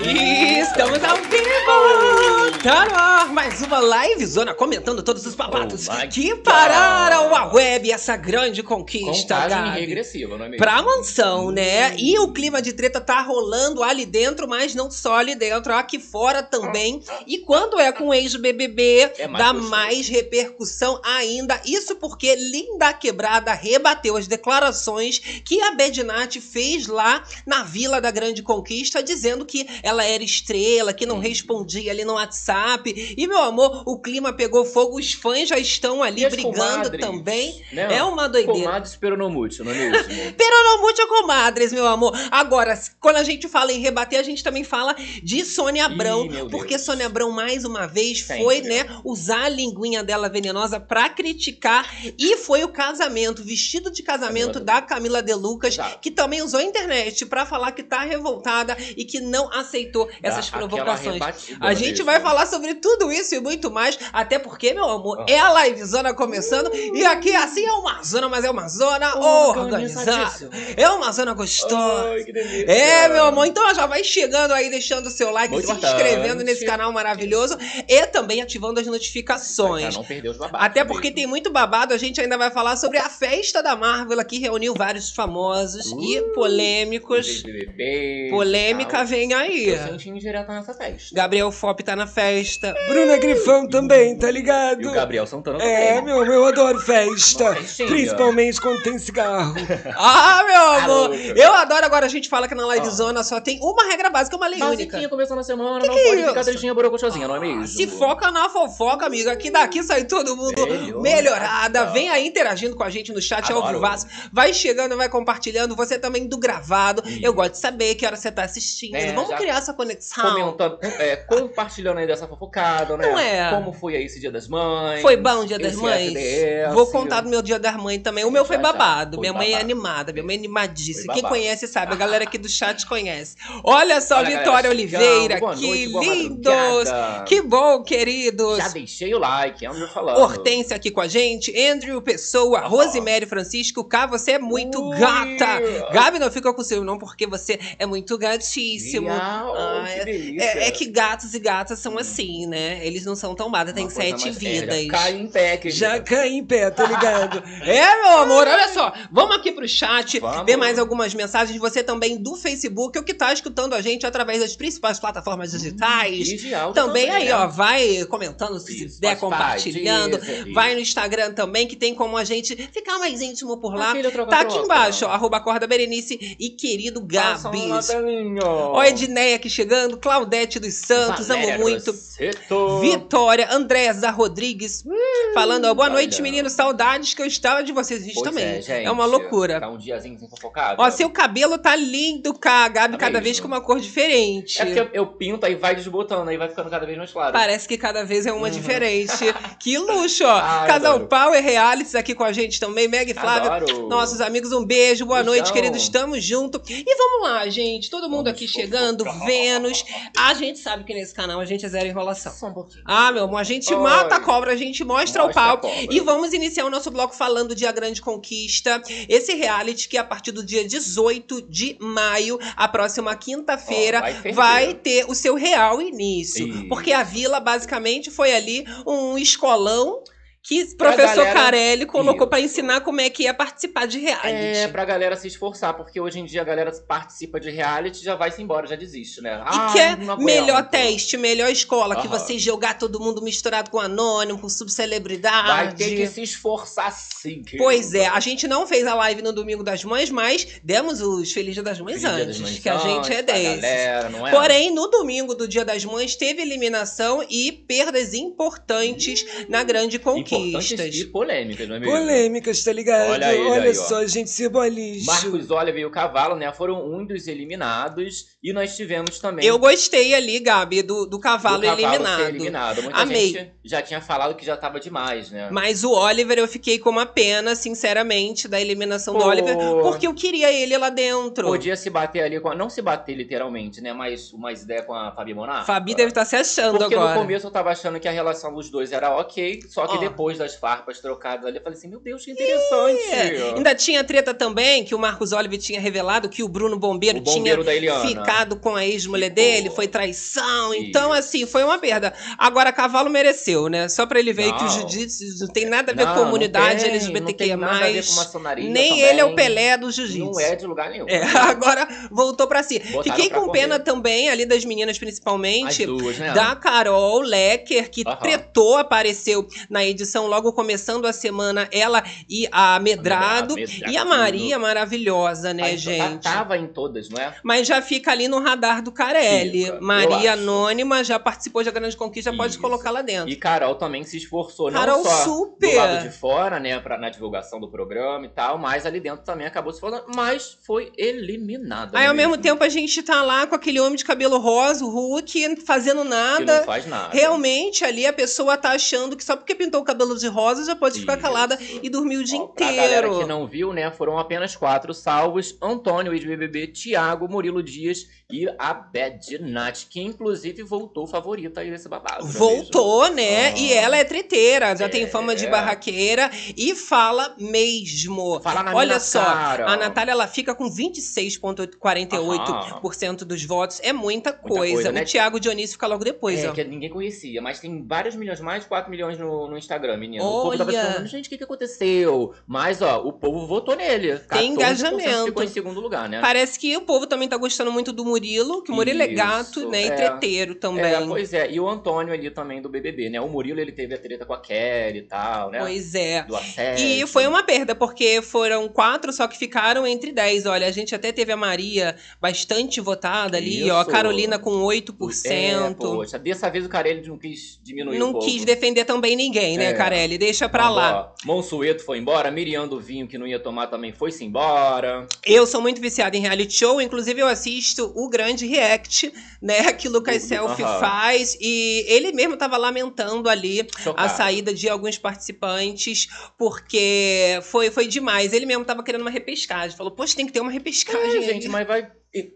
E estamos ao vivo! Tá ar mais uma live zona comentando todos os babados Oh que pararam a web, essa grande conquista, Contagem Gabi. regressiva, não é mesmo? Pra mansão, né? E o clima de treta tá rolando ali dentro, mas não só ali dentro, aqui fora também. E quando é com ex-BBB, É mais dá gostoso. mais repercussão ainda. Isso porque Linda Quebrada rebateu as declarações que a Bedinati fez lá na Vila da Grande Conquista, dizendo que ela era estrela, que não Hum. respondia ali no WhatsApp. E, meu amor, o clima pegou fogo, os fãs já estão ali E brigando também. Né? É uma doideira. Comadres peronomútil, não é mesmo? Peronomútil comadres, meu amor. Agora, quando a gente fala em rebater, a gente também fala de Sônia Abrão. Ih, meu porque. Sônia Abrão, mais uma vez, Sempre. foi, né, usar a linguinha dela venenosa pra criticar. E foi o casamento, vestido de casamento Camila da Camila De Lucas, que também usou a internet pra falar que tá revoltada e que não aceitou essas aquela provocações. A gente mesmo? vai falar sobre tudo isso e muito mais, até porque, meu amor, Ah. é a livezona começando e aqui assim é uma zona, mas é uma zona organizada. É uma zona gostosa. Ai, que delícia. É, meu amor, então já vai chegando aí, deixando o seu like, Muito se inscrevendo nesse canal maravilhoso e também ativando as Pra notificações. não perder os babados. Até porque tem muito babado, a gente ainda vai falar sobre a festa da Marvel que reuniu vários famosos e Uh, polêmicos. BBB, Polêmica vem aí. Eu senti indireta nessa festa. Gabriel Fop tá na festa. Bruna Grifão também, tá ligado? E o Gabriel Santana É, também. meu, eu adoro festa. Festinha. Principalmente quando tem cigarro. ah, meu amor. louca. Eu adoro. Agora a gente fala que na livezona só tem uma regra básica, uma lei única. Basiquinha começando a semana, não que pode é ficar isso? tristinha borocochosinha, não é mesmo? Se foca na fofoca, amiga, que daqui sai todo mundo Melhorada. melhorada. Vem aí interagindo com a gente no chat ao Adoro. vivaço. Vai chegando, vai compartilhando. Você também do gravado. Eu gosto de saber que hora você tá assistindo. É, Vamos criar essa conexão. Comentando, é, compartilhando aí dessa fofocada, né? Não é? Como foi aí esse dia das mães? Foi bom o Dia das Mães? FDS. Vou contar do meu Dia das Mães também. O meu foi babado. Foi minha mãe é babado. animada, minha mãe é animadíssima. Quem babado. conhece sabe, a galera aqui do chat conhece. Olha só, Olha, Vitória galera, Oliveira. Boa que noite, lindos! Que bom, queridos! Já deixei o like, é onde eu falando. Hortência aqui com a gente, Andrew Pessoa, Ah. Rosemary Francisco, Cá, você é muito Ui. gata. Gabi, não fica com ciúme não, porque você é muito gatíssimo. Miau, Ah, que delícia. É, é que gatos e gatas são assim, né? Eles não são tão bada, tem sete mais- vidas. É, já cai em pé, querida. Já cai em pé, tá ligado? é, meu amor, olha só. Vamos aqui pro chat, Vamos. ver mais algumas mensagens. Você também do Facebook, o que tá escutando a gente através das principais plataformas digitais. De áudio Também aí, né? ó, vai comentando, se Isso, quiser, Spotify, compartilhando. Vai no Instagram também, que tem como a gente ficar mais íntimo por lá. Aquele troca, Tá aqui embaixo, ó, arroba Corda Berenice e querido labelinho. Ó, Edneia aqui chegando, Claudete dos Santos, Valéria amo muito. Grosseto. Vitória, Andrésa Rodrigues, falando, ó, boa olha. noite, meninos, saudades que eu estava de vocês. Pois também. É, gente, uma loucura. Tá um diazinho sem fofocado. Ó, seu cabelo tá lindo, cá, Gabi, Tá cada mesmo. vez com uma cor diferente. É porque eu, eu pinto, aí vai desbotando, aí vai ficando cada vez mais claro. Parece que cada vez é uma Uhum. diferente. que luxo, ó. Ai, Casal adoro. Power Realities aqui com a gente também. Meg e Flávio. Adoro. Nossos amigos, um beijo, boa Beijão. noite, queridos. Estamos junto. E vamos lá, gente. Todo mundo Vamos aqui chegando, fofocar. Vênus. A gente sabe que nesse canal a gente é zero enrolação. Só um pouquinho. Ah, meu amor, a gente Oi. mata a cobra, a gente mostra, o Mostra a pau. E vamos iniciar o nosso bloco falando de A Grande Conquista. Esse reality que a partir do dia 18 de maio, a próxima quinta-feira, Ó, vai vai ter o seu real início. Isso. Porque a vila basicamente foi ali um escolão que o professor galera- Carelli colocou pra ensinar como é que é participar de reality. É, pra galera se esforçar, porque hoje em dia a galera participa de reality já vai se embora, já desiste, né? E Ah, quer aguento. melhor teste, melhor escola, que Aham. você jogar todo mundo misturado com anônimo, com subcelebridade. Vai ter que se esforçar sim. querido. Pois é, a gente não fez a live no Domingo das Mães, mas demos os Feliz Dia das Mães Feliz antes, das Mães que a gente é desses. Galera, não é? Porém, no domingo do Dia das Mães, teve eliminação e perdas importantes na grande conquista. Conquistas. E polêmicas, não é mesmo? Polêmicas, tá ligado? Olha ele Olha aí, só, gente, cebolismo. Marcos Oliver e o Cavalo, né, foram um dos eliminados. E nós tivemos também... Eu gostei ali, Gabi, do, do cavalo, do cavalo eliminado. ser eliminado. Muita Amei. gente já tinha falado que já tava demais, né? Mas o Oliver, eu fiquei com uma pena, sinceramente, da eliminação do. Oliver, porque eu queria ele lá dentro. Podia se bater ali com a... Não se bater literalmente, né? Mas umas ideias com a Fabi Monar. Fabi deve estar se achando Porque agora. no começo eu tava achando que a relação dos dois era ok, só que Ó. depois das farpas trocadas ali, eu falei assim, meu Deus, que interessante. É, Ainda tinha treta também que o Marcos Oliver tinha revelado que o Bruno Bombeiro, O bombeiro tinha ficado com a ex-mulher dele, foi traição. Então, Isso. assim, foi uma perda. Agora, Cavalo mereceu, né? Só pra ele ver que o Não. jiu-jitsu não tem nada a ver Não, com comunidade não tem, LGBTQIA+. Não tem nada a ver com maçonaria Nem também. ele é o Pelé do jiu-jitsu. Não é de lugar nenhum. É, agora voltou pra si. Botaram Fiquei pra com correr. pena também, ali das meninas As principalmente, duas, né? da Carol Lecker, que Aham. tretou, apareceu na edição logo começando a semana, ela e a Medrado. Medrado, E a Maria, maravilhosa, né, Mas gente? Tava em todas, não é? Mas já fica ali no radar do Carelli. Fica, Maria. Anônima já participou da Grande Conquista, pode Isso. colocar lá dentro. E Carol também se esforçou, Carol não só super. do lado de fora, né, pra, na divulgação do programa e tal, mas ali dentro também acabou se falando, mas foi eliminada. Aí, não ao é mesmo tempo, a gente tá lá com aquele homem de cabelo rosa, o Hulk, fazendo Que nada. não faz nada. Realmente, ali a pessoa tá achando que só porque pintou o cabelo de rosa já pode ficar Isso. calada e dormir o dia Ó, Pra galera inteiro. que não viu, né, foram apenas quatro salvos: Antônio, ex-BBB, Thiago, Murilo Dias e a Bad Nat, que inclusive voltou favorita aí desse babado. é Voltou, mesmo? né? Ah. e ela é treteira, já tem É. fama de barraqueira e fala mesmo. Fala na Olha só, cara. A Natália ela fica com 26,48% dos votos. É muita coisa. coisa, né? O Thiago Dionísio fica logo depois, É, ó. que ninguém conhecia, mas tem vários milhões, mais de 4 milhões no, no Instagram, menino. O povo tava Olha. falando, gente, o que, que aconteceu? Mas, ó, o povo votou nele. Tem 14% engajamento. ficou em segundo lugar, né? Parece que o povo também tá gostando muito do Murilo, que o Murilo é Isso, gato, né? E é. treteiro também. É, pois é. E o Antônio ali também do BBB, né? O Murilo, ele teve a treta com a Kelly e tal, né? Pois é. Do assédio. E foi uma perda, porque foram quatro, só que ficaram entre dez. Olha, a gente até teve a Maria bastante votada ali, ó. A Isso. Carolina com 8%. É, poxa, dessa vez o Carelli não quis diminuir não um quis defender também ninguém, né, É. Carelli? Deixa pra lá. Monsueto foi embora, Miriam do Vinho, que não ia tomar, também foi-se embora. Eu sou muito viciada em reality show, inclusive eu assisto o grande react, né, que o Lucas Do- Selfie aham. faz. E ele mesmo tava lamentando ali a Chocado. saída de alguns participantes, porque foi, foi demais. Ele mesmo tava querendo uma repescagem. Falou, poxa, tem que ter uma repescagem. É, gente, mas vai.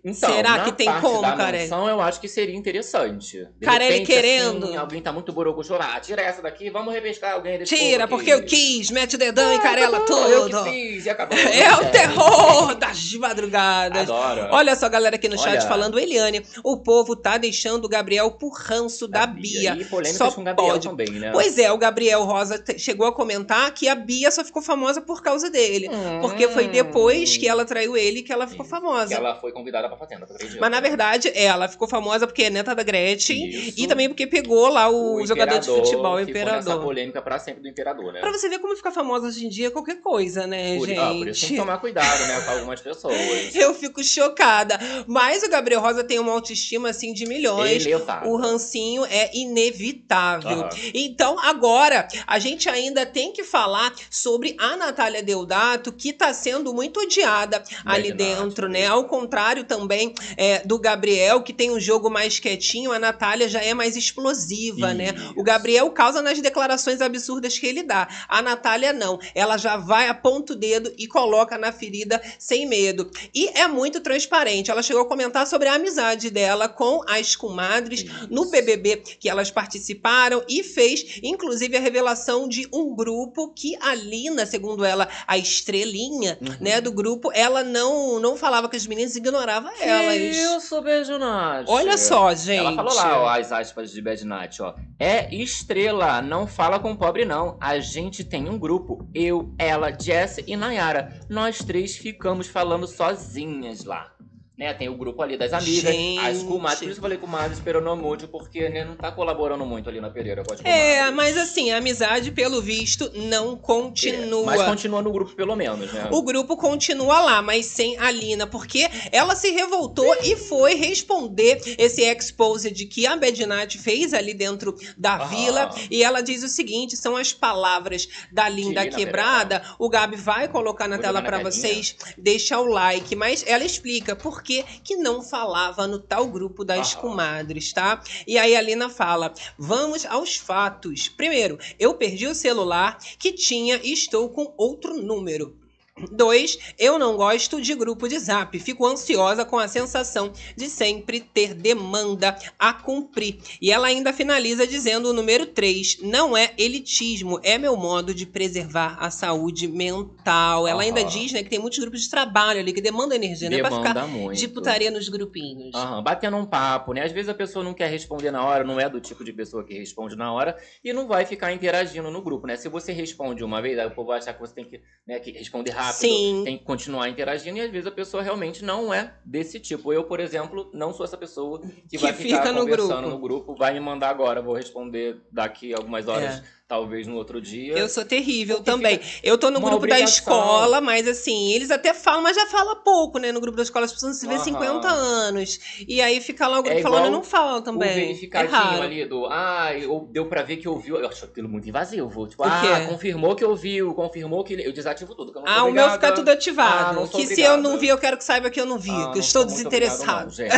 Então, Será que tem como, da Carelli? mansão, eu acho que seria interessante. De Carelli repente, querendo. Assim, alguém tá muito boroco chorar. Ah, tira essa daqui, vamos repescar alguém desse Tira, porque eu quis, mete o dedão e carela Ah, tudo. Eu fiz, e acabou. É o terror das madrugadas. Adoro. Olha só, galera aqui no chat Olha. falando, Eliane, o povo tá deixando o Gabriel por ranço da, Bia. E polêmicas Só com o Gabriel pode. também, né? Pois é, o Gabriel Rosa chegou a comentar que a Bia só ficou famosa por causa dele. Porque foi depois que ela traiu ele que ela ficou Hum. Que famosa. ela foi convidada pra fazenda, tu acredita? Mas na verdade, ela ficou famosa porque é neta da Gretchen Isso. e também porque pegou lá o, jogador de futebol, o ficou nessa imperador. polêmica pra sempre do imperador, né? Pra você ver como ficar famosa hoje em dia é qualquer coisa, né, Por, gente? ah, por isso tem que tomar cuidado, né, com algumas pessoas. Eu fico chocada. Mas o Gabriel Rosa tem uma autoestima assim de milhões. Elevado. O rancinho é inevitável. Então, agora, a gente ainda tem que falar sobre a Natália Deodato, que tá sendo muito odiada ali Verdade, dentro, né? Ao contrário também é, do Gabriel, que tem um jogo mais quietinho, a Natália já é mais explosiva, né? Isso. O Gabriel causa nas declarações absurdas que ele dá. A Natália não. Ela já vai, aponta o dedo e coloca na ferida sem medo. E é muito transparente. Ela chegou a comentar sobre a amizade dela com as comadres no Isso. BBB que elas participaram e fez, inclusive, a revelação de um grupo que a Lina, segundo ela, a estrelinha, Uhum. né, do grupo, ela não não falava com as meninas, ignorava elas. Isso, beijo, Nath. Olha só, gente. Ela falou lá, ó, as aspas de Bad Night, ó. É estrela, não fala com pobre, não. A gente tem um grupo. Eu, ela, Jess e Nayara. Nós três ficamos falando sozinhas lá. Né? Tem o grupo ali das amigas, Gente. as comadres. Por isso que eu falei comadres peronomútil, porque né, não tá colaborando muito ali na Pereira com as É, mas assim, a amizade, pelo visto, não continua. Mas continua no grupo pelo menos, né? O grupo continua lá, mas sem a Lina, porque ela se revoltou e foi responder esse expose de que a Bedinat fez ali dentro da Ah. vila. E ela diz o seguinte: são as palavras da Linda Quebrada. O Gabi vai colocar na Vou tela telinha. vocês, deixa o like. Mas ela explica por que, que não falava no tal grupo das Ah. comadres, tá? E aí a Lina fala: vamos aos fatos. Primeiro, eu perdi o celular que tinha e estou com outro número. Dois, eu não gosto de grupo de zap. Fico ansiosa com a sensação de sempre ter demanda a cumprir. E ela ainda finaliza dizendo o número 3. Não é elitismo, é meu modo de preservar a saúde mental. Ela ainda Aham. diz né, que tem muitos grupos de trabalho ali que demandam energia, né? Pra ficar Demanda muito. de putaria nos grupinhos. Aham, batendo um papo, né? Às vezes a pessoa não quer responder na hora, não é do tipo de pessoa que responde na hora e não vai ficar interagindo no grupo, né? Se você responde uma vez, aí o povo vai achar que você tem que, né, que responder rápido, Sim. tem que continuar interagindo e às vezes a pessoa realmente não é desse tipo. Eu, por exemplo, não sou essa pessoa que, Que vai ficar fica no conversando grupo. no grupo, vai me mandar agora, vou responder daqui a algumas horas, É. talvez no outro dia. Eu sou terrível Porque também. Eu tô no grupo da obrigação. escola, mas assim, eles até falam, mas já fala pouco, né? No grupo da escola, as pessoas se vê Aham. 50 anos. E aí fica lá o grupo É falando, igual não fala O também. É verificadinho raro. ali do. Ah, eu- deu pra ver que ouviu. Eu acho aquilo muito invasivo. Tipo, O ah, confirmou que ouviu, confirmou que. Eu desativo tudo. eu Ah, o meu obrigada. fica tudo ativado. Ah, que se eu não obrigada. vi, eu quero que saiba que eu não vi. Ah, que eu estou muito obrigado, desinteressado. não, gente.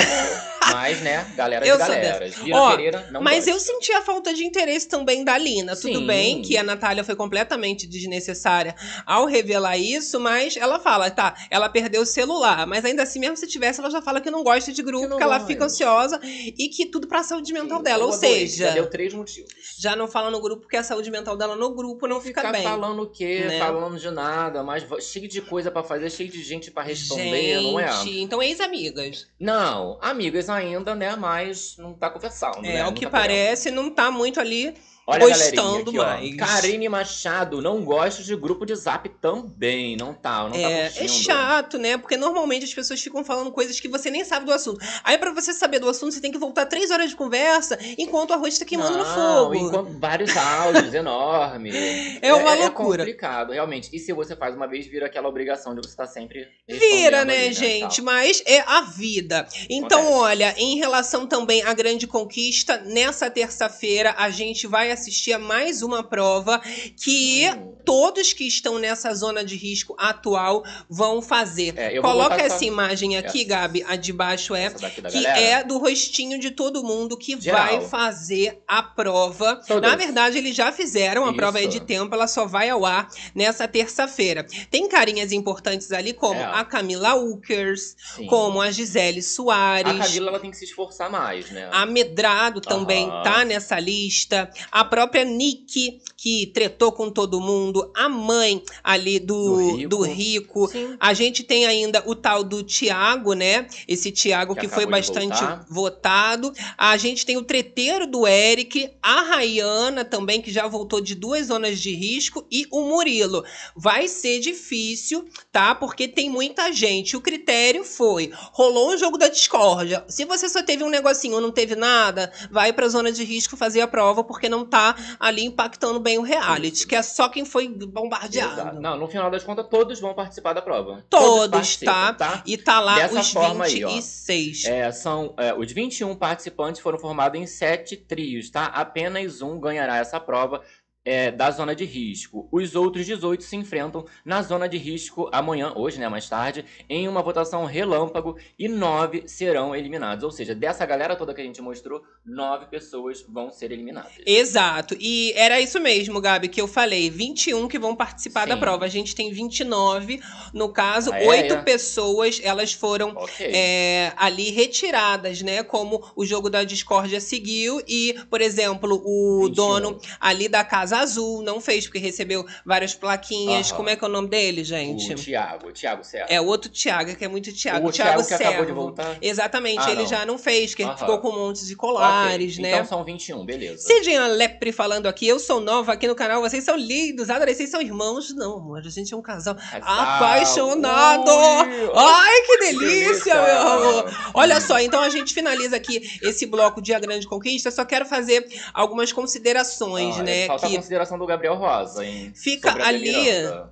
Mas, né, galera Eu de sou galeras. Lina Ó, Pereira não Mas eu gosta. senti a falta de interesse também da Lina. Tudo Sim. bem que a Natália foi completamente desnecessária ao revelar isso, mas ela fala, tá, ela perdeu o celular. Mas ainda assim, mesmo se tivesse, ela já fala que não gosta de grupo, Que que ela gosta. fica ansiosa e que tudo pra saúde mental Sim, dela. eu Ou seja, Já deu três motivos. já não fala no grupo porque a saúde mental dela no grupo não fica Ficar bem. falando o quê? né? Falando de nada, mas cheio de coisa pra fazer, cheio de gente pra responder, não é? Gente, então ex-amigas. Não, amigas ainda, né? Mas não tá conversando. É, né? ao Não que tá parece, não tá muito ali. Olha gostando a galerinha mais. aqui, ó. Karine Machado, não gosto de grupo de zap também. Não tá, não É, tá é curtindo. chato, né? Porque normalmente as pessoas ficam falando coisas que você nem sabe do assunto. Aí, pra você saber do assunto, você tem que voltar três horas de conversa enquanto o arroz tá queimando no Não, fogo. enquanto vários áudios enormes. É uma É loucura. complicado, realmente. E se você faz uma vez, vira aquela obrigação de você estar sempre Vira, né, ali, gente? Mas é a vida. Então, Acontece. olha, em relação também à grande conquista, nessa terça-feira a gente vai assistir a mais uma prova que Hum. todos que estão nessa zona de risco atual vão fazer. É, Coloca botar essa imagem aqui, essa- Gabi, a de baixo é Essa que galera. é do rostinho de todo mundo que Geral. vai fazer a prova. Na verdade, eles já fizeram, a Isso. prova é de tempo, ela só vai ao ar nessa terça-feira. Tem carinhas importantes ali, como É. a Camila Ukers, Sim. como a Gisele Soares. A Camila ela tem que se esforçar mais, né? A Medrado também Aham. tá nessa lista. A própria Nick, que tretou com todo mundo. A mãe ali do, Do do Rico. Rico. Sim. A gente tem ainda o tal do Tiago, né? Esse Tiago que, Que foi bastante votado. A gente tem o treteiro do Eric, a Rayana também, que já voltou de duas zonas de risco, e o Murilo. Vai ser difícil, tá? Porque tem muita gente. O critério foi: rolou um jogo da discórdia. Se você só teve um negocinho ou não teve nada, vai pra zona de risco fazer a prova, porque não tá ali impactando bem o reality, que é só quem foi bombardeado. Exato. Não, no final das contas, todos vão participar da prova. Todos, participam, tá? E tá lá Dessa os forma aí, ó. 26. É, são, é, os 21 participantes foram formados em sete trios, tá? Apenas um ganhará essa prova é, da zona de risco. Os outros 18 se enfrentam na zona de risco amanhã, hoje, né, mais tarde, em uma votação relâmpago e nove serão eliminados. Ou seja, dessa galera toda que a gente mostrou, nove pessoas vão ser eliminadas. Exato. E era isso mesmo, Gabi, que eu falei. 21 que vão participar da Sim. prova. A gente tem 29. No caso, Ah, é? oito É. pessoas, elas foram Ok. é, ali retiradas, né? Como o jogo da discórdia seguiu. E, por exemplo, o 21. dono ali da casa Casa Azul não fez, porque recebeu várias plaquinhas. Aham. Como é que é o nome dele, gente? O Thiago, o Thiago Serra. É o outro Thiago, que é muito Thiago. o Thiago, que acabou de voltar. Exatamente, Ah, ele não. já não fez, que Aham. ficou com um monte de colares, Ok, né? Então são 21, beleza. Cidinha Lepre falando aqui, eu sou nova aqui no canal, vocês são lindos, adorei, vocês são irmãos. Não, amor, a gente é um casal apaixonado. Ui, Ai, que delícia, meu amor. Olha só, então a gente finaliza aqui esse bloco de A Grande Conquista. Só quero fazer algumas considerações, Ah, né? Que consideração do Gabriel Rosa, hein? fica Sobre a ali.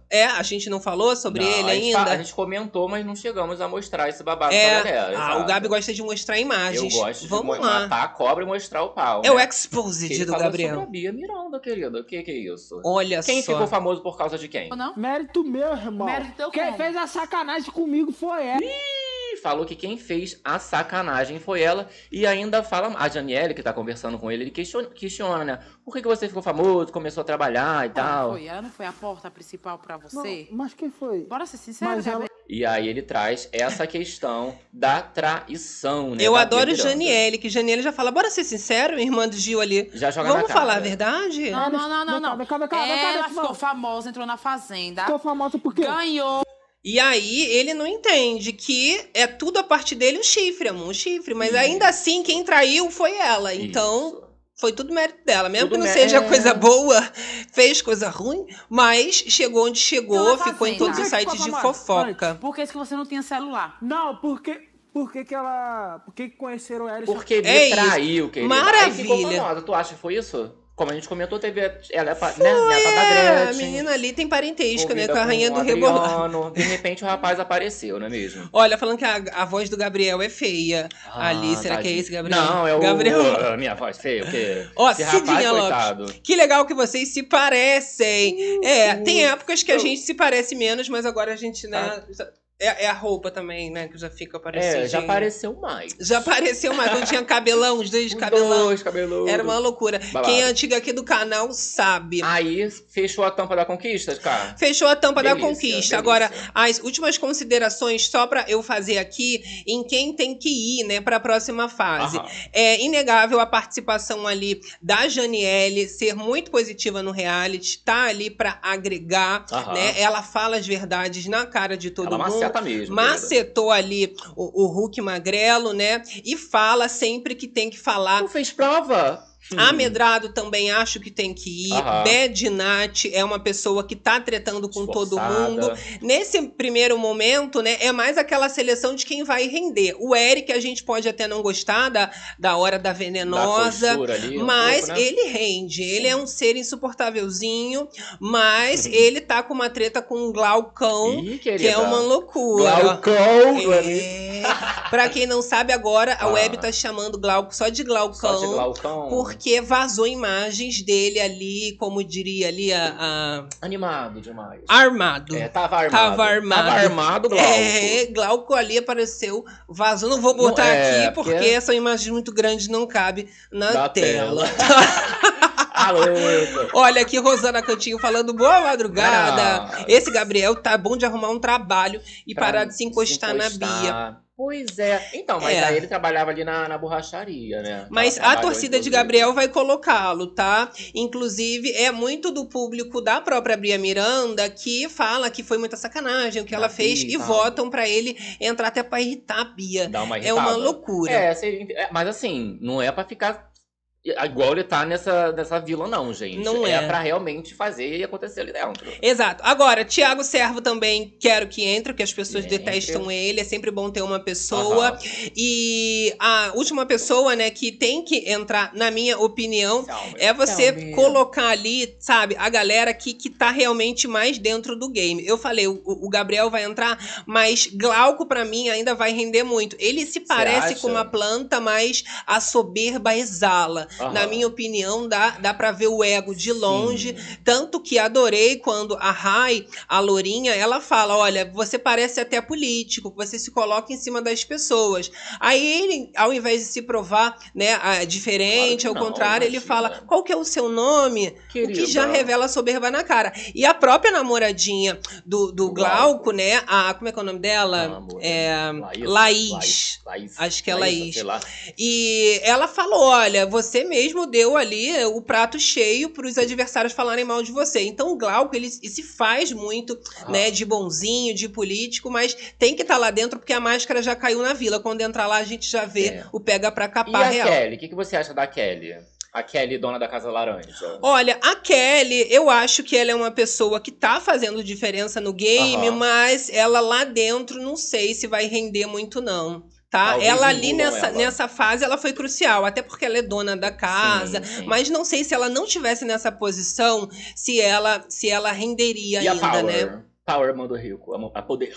É, a gente não falou sobre Não, ele a fa- ainda. A gente comentou, mas não chegamos a mostrar esse babado É, pra galera. ah, exato. o Gabi gosta de mostrar Eu imagens. gosto Vamos de lá. matar a cobra e mostrar o pau. É o né? exposed Que ele do Gabriel. sobre a Bia Miranda, querida. O que, que é isso? Olha Quem só. ficou famoso por causa de quem? Não? Mérito meu, irmão. Mérito teu Quem como? fez a sacanagem comigo foi ela. Ih, Falou que quem fez a sacanagem foi ela. E ainda fala. A Janiele, que tá conversando com ele, ele questiona, questiona né? Por que, que você ficou famoso, começou a trabalhar e tal? não foi, ela não foi a porta principal pra você? Não, mas quem foi? Bora ser sincero, Mas ela-. E aí ele traz essa questão da traição, né? Eu adoro. Janiele, que Janiele já fala, bora ser sincero, irmã do Gil ali. Já joga na Vamos cara. falar a verdade? Não, não, não, não, não. Ela ficou famosa, entrou na fazenda, Ficou famosa por quê? ganhou. E aí ele não entende que é tudo a parte dele o chifre, amor, o chifre. Mas ainda assim, quem traiu foi ela. Então, Isso. foi tudo mérito dela. Mesmo Tudo que não mé- seja é. coisa boa, fez coisa ruim, mas chegou onde chegou, Então, na ficou em fazenda. todos os sites de fofoca. Por que isso que você não tinha celular? Não, porque. Por que, que ela. Por que, que conheceram ela? e Porque me É isso. traiu, querida. Aí ficou Maravilha. famosa. Tu acha que foi isso? Como a gente comentou, teve. Ela é pa- né, neta da É, a Gretchen. menina ali tem parentesco, né? Com a rainha com do rebolado. De repente o rapaz apareceu, não é mesmo? Olha, falando que a, a voz do Gabriel é feia. Ali, será que é tadinho. esse Gabriel? Não, é o. Gabriel. a minha voz feia, o quê? Ó, Esse rapaz, Cidinha Lopes. coitado. Que legal que vocês se parecem. É, Uh, tem épocas que a gente se parece menos, mas agora a gente, né? já- É, é a roupa também, né? Que já fica parecendo. É, já apareceu mais. Já apareceu mais. Quando tinha cabelão, os dois cabelão. dois cabeludos. Era uma loucura. Quem é antigo aqui do canal sabe. Aí fechou a tampa da conquista, cara. Fechou a tampa da Delícia, conquista. delícia. Agora, as últimas considerações, só pra eu fazer aqui, em quem tem que ir, né, pra próxima fase. Aham. É inegável a participação ali da Janiele ser muito positiva no reality, tá ali pra agregar, Aham. né? Ela fala as verdades na cara de todo Ela mundo. Mesmo. Macetou ali o, o Hulk magrelo, né? E fala sempre que tem que falar. Não fez prova? Amedrado também acho que tem que ir. Aham. Bad Nat é uma pessoa que tá tretando com todo Esforçada. mundo. Nesse primeiro momento, né, é mais aquela seleção de quem vai render. O Eric, a gente pode até não gostar da, da hora da Da venenosa. postura ali, um Mas pouco, né? ele rende, ele é um ser insuportávelzinho, mas ele tá com uma treta com um Glaucão, Ih, que é uma loucura. Glaucão, amigo. É. Pra quem não sabe agora, a Ah. web tá chamando Glauco só de Glaucão. Só de Glaucão. Porque vazou imagens dele ali, como diria ali, a, Animado demais. a- armado. É, tava armado. Tava armado. Tava armado, Glauco. É, Glauco ali apareceu vazou. Não vou botar Não, é, aqui porque porque- são imagens muito grandes, não cabe na Da tela. Alô. Olha aqui, Rosana Cantinho falando boa madrugada. Ah. Esse Gabriel tá bom de arrumar um trabalho e Pra parar de se encostar, na Bia. Pois é. Então, mas É. aí ele trabalhava ali na, na borracharia, né? Mas Ela a torcida de. Gabriel vai colocá-lo, tá? Inclusive, é muito do público da própria Bria Miranda que fala que foi muita sacanagem o que ela fez Bia e e votam pra ele entrar até pra irritar a Bia. Dá uma É uma irritada. loucura. É, é, mas assim, não é pra ficar igual ele tá nessa, nessa vila, não, gente. Não é. é. pra realmente fazer e acontecer ali dentro. Exato. Agora, Tiago Servo também quero que entre, porque as pessoas Entre. detestam ele. É sempre bom ter uma pessoa. Aham. E a última pessoa, né, que tem que entrar, na minha opinião, Calma. É você Calma. colocar ali, sabe, a galera que, que tá realmente mais dentro do game. Eu falei, o, o Gabriel vai entrar, mas Glauco, pra mim, ainda vai render muito. Ele se parece acha? com uma planta, mas a soberba exala. Na minha opinião, dá, dá pra ver o ego de longe. Tanto que adorei quando a Rai, a Lourinha, ela fala: olha, você parece até político, você se coloca em cima das pessoas. Aí ele, ao invés de se provar né, diferente, Claro ao não, contrário, ele fala: qual que é o seu nome? O que Querida. já revela soberba na cara. E a própria namoradinha do, do Glauco, Glauco. né? A, como é que é o nome dela? Ah, é, Laís. Laís. Laís. Acho que é Laís, Laís. E ela falou: olha, você você mesmo deu ali o prato cheio para os adversários falarem mal de você. Então o Glauco, ele se faz muito, Ah. né, de bonzinho, de político, mas tem que estar lá dentro porque a máscara já caiu na vila. Quando entrar lá, a gente já vê É. o pega pra E capar a real. Kelly? O que, que você acha da Kelly? A Kelly, dona da Casa Laranja. Olha, a Kelly, eu acho que ela é uma pessoa que tá fazendo diferença no game, Aham. mas ela lá dentro não sei se vai render muito, não. Tá? Talvez ela ali nessa, ela. nessa fase ela foi crucial, até porque ela é dona da casa. Sim, sim. Mas não sei se ela não tivesse nessa posição, se ela se ela renderia E a ainda, Power? né? Power, do rico. A, a poder.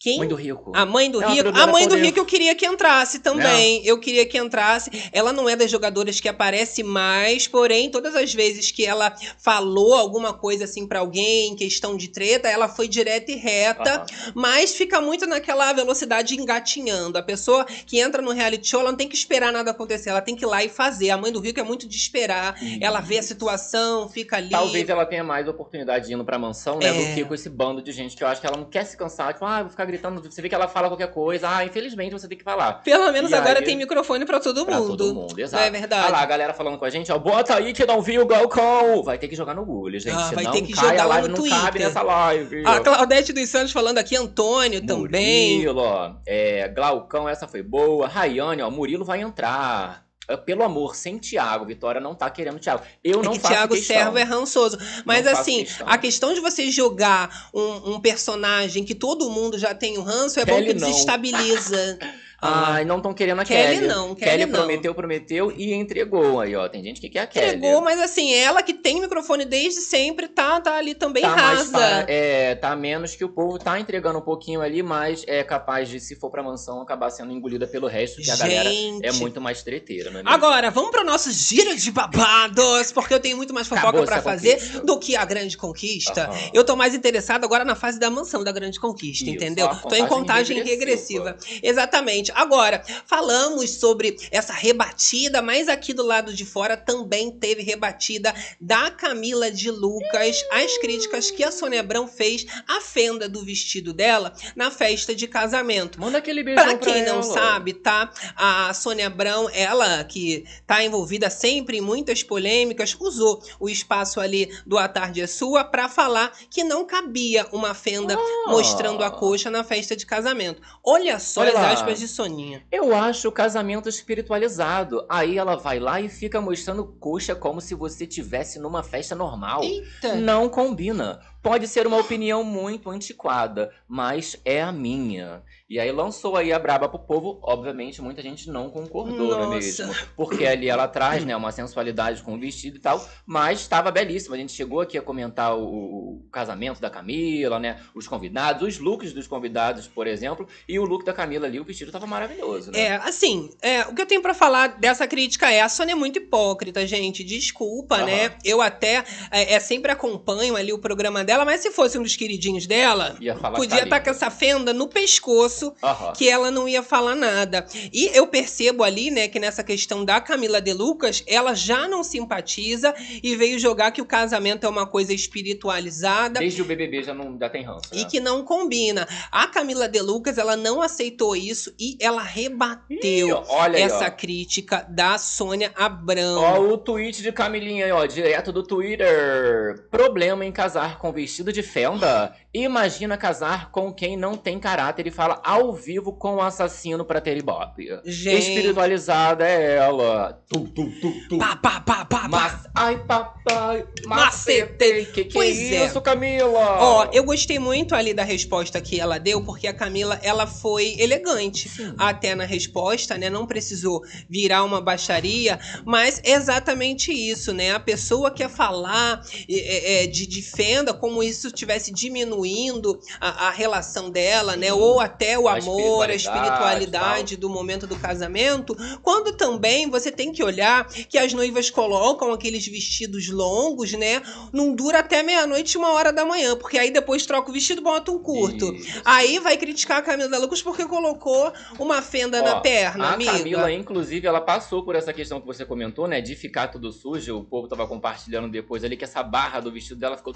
Quem? Mãe do rico. A mãe do É Rico. A mãe do. Rico eu queria que entrasse também. Eu queria que entrasse. Ela não é das jogadoras que aparece mais, porém, todas as vezes que ela falou alguma coisa assim pra alguém, questão de treta, ela foi direta e reta. Mas fica muito naquela velocidade engatinhando. A pessoa que entra no reality show, ela não tem que esperar nada acontecer, ela tem que ir lá e fazer. A mãe do Rico é muito de esperar. Ela vê a situação, fica ali. Talvez ela tenha mais oportunidade indo pra mansão, né? É. Do que com esse bando de gente que eu acho que ela não quer se cansar. Tipo, ah, vou ficar gritando. Você vê que ela fala qualquer coisa. Ah, infelizmente você tem que falar. Pelo menos E agora aí- tem microfone pra todo Pra mundo. todo mundo, exato. Não é verdade? Olha lá, a galera falando com a gente, ó. Bota aí que não viu o Galcão. Vai ter que jogar no Google, gente. Ah, vai Senão ter que cai, jogar a lá live no não cabe Twitter. nessa live. A Claudete dos Santos falando aqui, Antônio também. Murilo, ó. É, Glaucão, essa foi boa. Rayane, ó. Murilo vai entrar. É, Pelo amor, sem Thiago. Vitória não tá querendo Thiago. Eu É não que faço Thiago questão. Servo é rançoso. Mas Não assim, questão. a questão de você jogar um, um personagem que todo mundo já tem o ranço é bom Kelly que não. desestabiliza. Ai, não estão querendo a Kelly Kelly. não, Kelly não. prometeu, prometeu e entregou aí, ó. Tem gente que quer a Kelly. Entregou, mas assim, ela que tem microfone desde sempre, tá, tá ali também Tá, rasa. pa- é, tá menos que o povo tá entregando um pouquinho ali, mas é capaz de, se for pra mansão, acabar sendo engolida pelo resto, que a galera Gente. é muito mais treteira, é mesmo? Agora, vamos pro nosso giro de babados, porque eu tenho muito mais fofoca essa fazer conquista. do que a grande conquista. Aham. Eu tô mais interessado agora na fase da mansão da grande conquista, Isso, entendeu? Tô em contagem contagem regressiva. Exatamente. Agora, falamos sobre essa rebatida, mas aqui do lado de fora também teve rebatida da Camila de Lucas, as críticas que a Sônia Abrão fez à fenda do vestido dela na festa de casamento. Manda aquele beijão Pra pra quem não ela. sabe, tá? A Sônia Abrão, ela que tá envolvida sempre em muitas polêmicas, usou o espaço ali do A Tarde é Sua pra falar que não cabia uma fenda Ah. mostrando a coxa na festa de casamento. Olha só Olha as aspas de Soninha. Eu acho o casamento espiritualizado. Aí ela vai lá e fica mostrando coxa como se você tivesse numa festa normal. Eita! Não combina. Pode ser uma opinião muito antiquada, mas é a minha. E aí lançou aí a braba pro povo. Obviamente, muita gente não concordou, não é Nossa. mesmo? Porque ali ela traz, né, uma sensualidade com o vestido e tal, mas estava belíssima. A gente chegou aqui a comentar o, o casamento da Camila, né? Os convidados, os looks dos convidados, por exemplo, e o look da Camila ali, o vestido tava maravilhoso, né? É, assim, é, o que eu tenho pra falar dessa crítica é a Sônia é muito hipócrita, gente. Desculpa, Aham. né? Eu até é, é, sempre acompanho ali o programa dela, mas se fosse um dos queridinhos dela, podia que tá estar com essa fenda no pescoço Aham. que ela não ia falar nada. E eu percebo ali, né, que nessa questão da Camila de Lucas, ela já não simpatiza e veio jogar que o casamento é uma coisa espiritualizada. Desde o BBB já, não, já tem ranço, né? E que não combina. A Camila de Lucas, ela não aceitou isso e ela rebateu Ih, olha essa crítica da Sônia Abrão. Ó, o tweet de Camilinha aí, ó, direto do Twitter. Problema em casar com vestido de fenda? Imagina casar com quem não tem caráter e fala ao vivo com o assassino pra ter ibope. Gente. Espiritualizada é ela. Tu, tu, tu, tu. Pá, pá, pá, pá, pá. Mas, ai, papai, Macetei. macetei. Que que Pois é é. isso, Camila? Ó, eu gostei muito ali da resposta que ela deu, porque a Camila, ela foi elegante até na resposta, né? Não precisou virar uma baixaria, mas é exatamente isso, né? A pessoa quer falar é, é, de, de fenda como isso estivesse diminuindo a, a relação dela, né? Ou até o A amor, a espiritualidade, espiritualidade do momento do casamento, quando também você tem que olhar que as noivas colocam aqueles vestidos longos, né? Não dura até meia-noite, uma hora da manhã, porque aí depois troca o vestido bota um curto. Isso. Aí vai criticar a Camila Lucas porque colocou uma fenda Ó, na perna, a amiga. Camila, inclusive, ela passou por essa questão que você comentou, né? De ficar tudo sujo. O povo tava compartilhando depois ali que essa barra do vestido dela ficou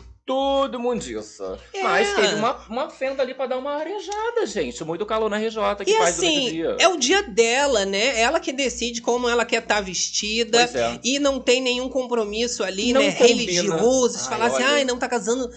tudo mundiça. É. Mas teve uma, uma fenda ali pra dar uma arejada, gente. Muito calor na RJ que E faz durante o assim, dia. é o dia dela, né? Ela que decide como ela quer estar vestida. Pois é. E não tem nenhum compromisso ali, Não né? combina. Religioso. de Ai, falar assim, ai, não tá casando.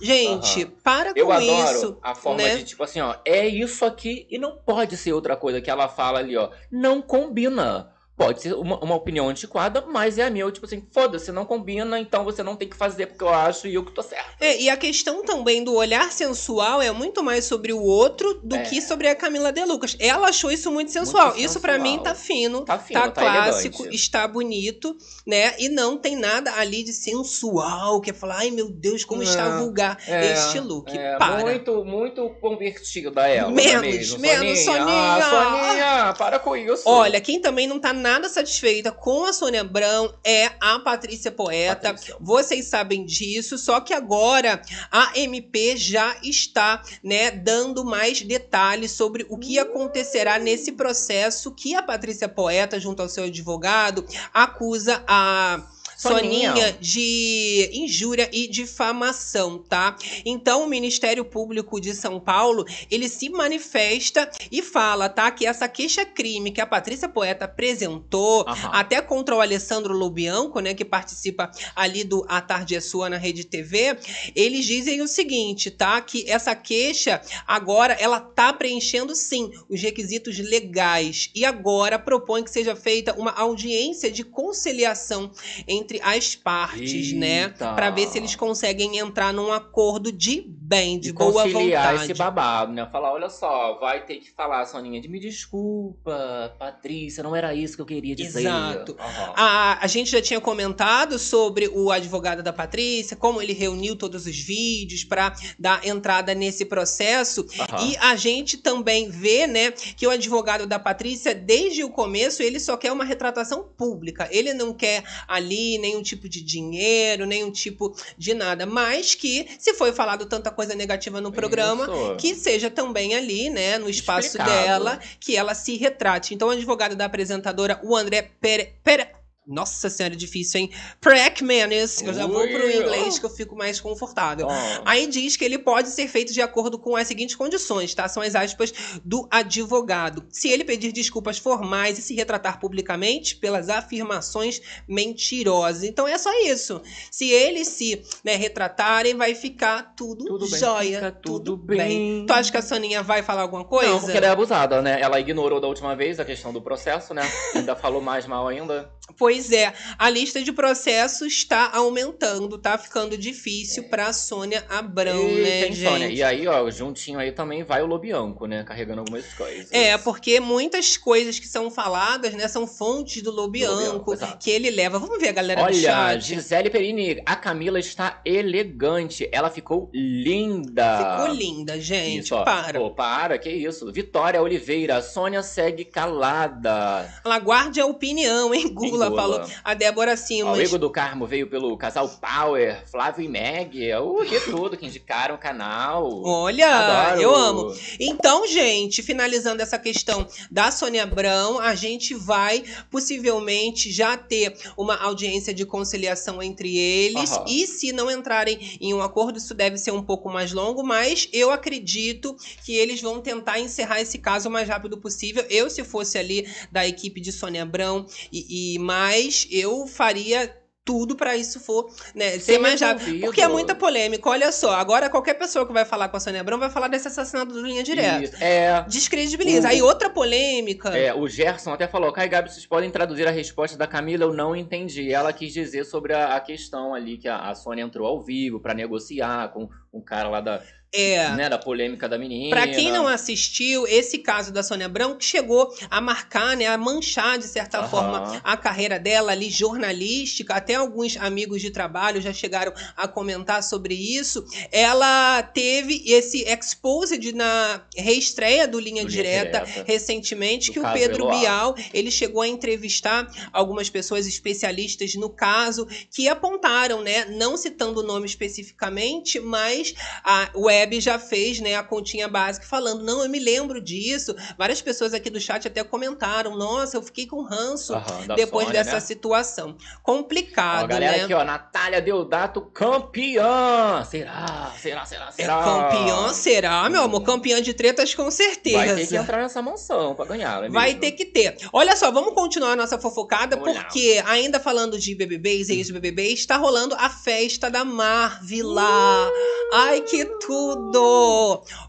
Gente, para com Eu adoro isso. a forma né? de, tipo assim, ó, é isso aqui e não pode ser outra coisa que ela fala ali, ó. Não combina. Pode ser uma, uma opinião antiquada, mas é a minha. Eu, tipo assim, foda-se, não combina, então você não tem que fazer porque eu acho e eu que tô certo. É, e a questão também do olhar sensual é muito mais sobre o outro do É. que sobre a Camila De Lucas. Ela achou isso muito sensual. Muito isso pra sensual. mim tá fino, Tá fino, tá, tá clássico, elegante. está bonito, né? E não tem nada ali de sensual, que é falar, ai meu Deus, como está Não, vulgar é, este look. É, Para. muito, muito convertida ela. é Menos, mesmo? menos, Soninha. Soninha. Ah, Soninha, para com isso. Olha, quem também não tá nada satisfeita com a Sônia Abrão é a Patrícia Poeta. Patrícia. Vocês sabem disso, só que agora a MP já está, né, dando mais detalhes sobre o que acontecerá nesse processo que a Patrícia Poeta, junto ao seu advogado, acusa a Soninha. Soninha de injúria e difamação, tá? Então, o Ministério Público de São Paulo, ele se manifesta e fala, tá? Que essa queixa-crime que a Patrícia Poeta apresentou, Aham. até contra o Alessandro Lobianco, né? Que participa ali do A Tarde é Sua na Rede TV, eles dizem o seguinte, tá? Que essa queixa, agora, ela tá preenchendo, sim, os requisitos legais. E agora propõe que seja feita uma audiência de conciliação entre as partes, né? Eita. Pra ver se eles conseguem entrar num acordo de bem, de de boa vontade. esse babado, né? Falar, olha só, vai ter que falar, Soninha, de me desculpa, Patrícia, não era isso que eu queria dizer. Exato. Aham. A, a gente já tinha comentado sobre o advogado da Patrícia, como ele reuniu todos os vídeos para dar entrada nesse processo. Aham. E a gente também vê, né, que o advogado da Patrícia, desde o começo, ele só quer uma retratação pública. Ele não quer ali nenhum tipo de dinheiro, nenhum tipo de nada. Mas que, se foi falado tanta coisa negativa no programa, Isso. que seja também ali, né, no espaço Explicado. dela, que ela se retrate. Então, o advogado da apresentadora, o André Pere... Pere... Nossa senhora, é difícil, hein? Prackmanis. Eu já vou pro inglês que eu fico mais confortável. Ó. Aí diz que ele pode ser feito de acordo com as seguintes condições, tá? São as aspas do advogado. Se ele pedir desculpas formais e se retratar publicamente pelas afirmações mentirosas. Então é só isso. Se eles se né, retratarem, vai ficar tudo, Tudo bem, jóia. fica tudo bem. Tu acha que a Soninha vai falar alguma coisa? Não, porque ela é abusada, né? Ela ignorou da última vez a questão do processo, né? Ainda falou mais mal ainda. Pois é, a lista de processos está aumentando, tá ficando difícil pra Sônia Abrão, e né, gente? Sônia. E aí, ó, juntinho aí também vai o Lobianco, né? Carregando algumas coisas. É, porque muitas coisas que são faladas, né, são fontes do Lobianco, Lobianco, que ele leva. Vamos ver a galera do Olha, chat. Gisele Perini, a Camila está elegante. Ela ficou linda. Ficou linda, gente. Isso, ó. para. Pô, para, que isso. Vitória Oliveira, Sônia segue calada. Ela guarde a opinião, hein? Gula, Gula. Falou. A Débora Simas. o Ego do Carmo veio pelo casal Power, Flávio e Meg. O que tudo que indicaram o canal. Olha, Adoro. eu amo. Então, gente, finalizando essa questão da Sônia Abrão, a gente vai possivelmente já ter uma audiência de conciliação entre eles. Aham. E se não entrarem em um acordo, isso deve ser um pouco mais longo, mas eu acredito que eles vão tentar encerrar esse caso o mais rápido possível. Eu, se fosse ali da equipe de Sônia Abrão e, e mais, eu faria. Tudo pra isso for, né, ser mais rápido. Porque é muita polêmica. Olha só, agora qualquer pessoa que vai falar com a Sônia Abrão vai falar desse assassinato do linha direta. É, Descredibiliza. O- Aí outra polêmica. É, o Gerson até falou, Kai Gabi, vocês podem traduzir a resposta da Camila? Eu não entendi. Ela quis dizer sobre a, a questão ali que a, a Sônia entrou ao vivo pra negociar com o cara lá da, É. né, da polêmica da menina. Pra quem não assistiu, esse caso da Sônia que chegou a marcar, né, a manchar de certa Aham. forma a carreira dela ali jornalística, até alguns amigos de trabalho já chegaram a comentar sobre isso. Ela teve esse exposed na reestreia do Linha, Do Direta, Direta. recentemente Do que o Pedro Eloá. Bial, ele chegou a entrevistar algumas pessoas especialistas no caso que apontaram, né, não citando o nome especificamente, mas a- o Web já fez, né, a continha básica falando, não, eu me lembro disso. Várias pessoas aqui do chat até comentaram, nossa, eu fiquei com ranço da depois Sônia, dessa né? situação. Ó, Complicado, galera né? aqui, ó, Natália Deodato campeã. Será? Será, será, É será? campeão, será, meu amor? Campeã de tretas com certeza. Vai ter que entrar nessa mansão pra ganhar, não é Vai ter que ter. Olha só, vamos continuar a nossa fofocada, Vamos lá. porque ainda falando de BBBs e ex-BBBs, está rolando a festa da Marvila. Ai, que tudo!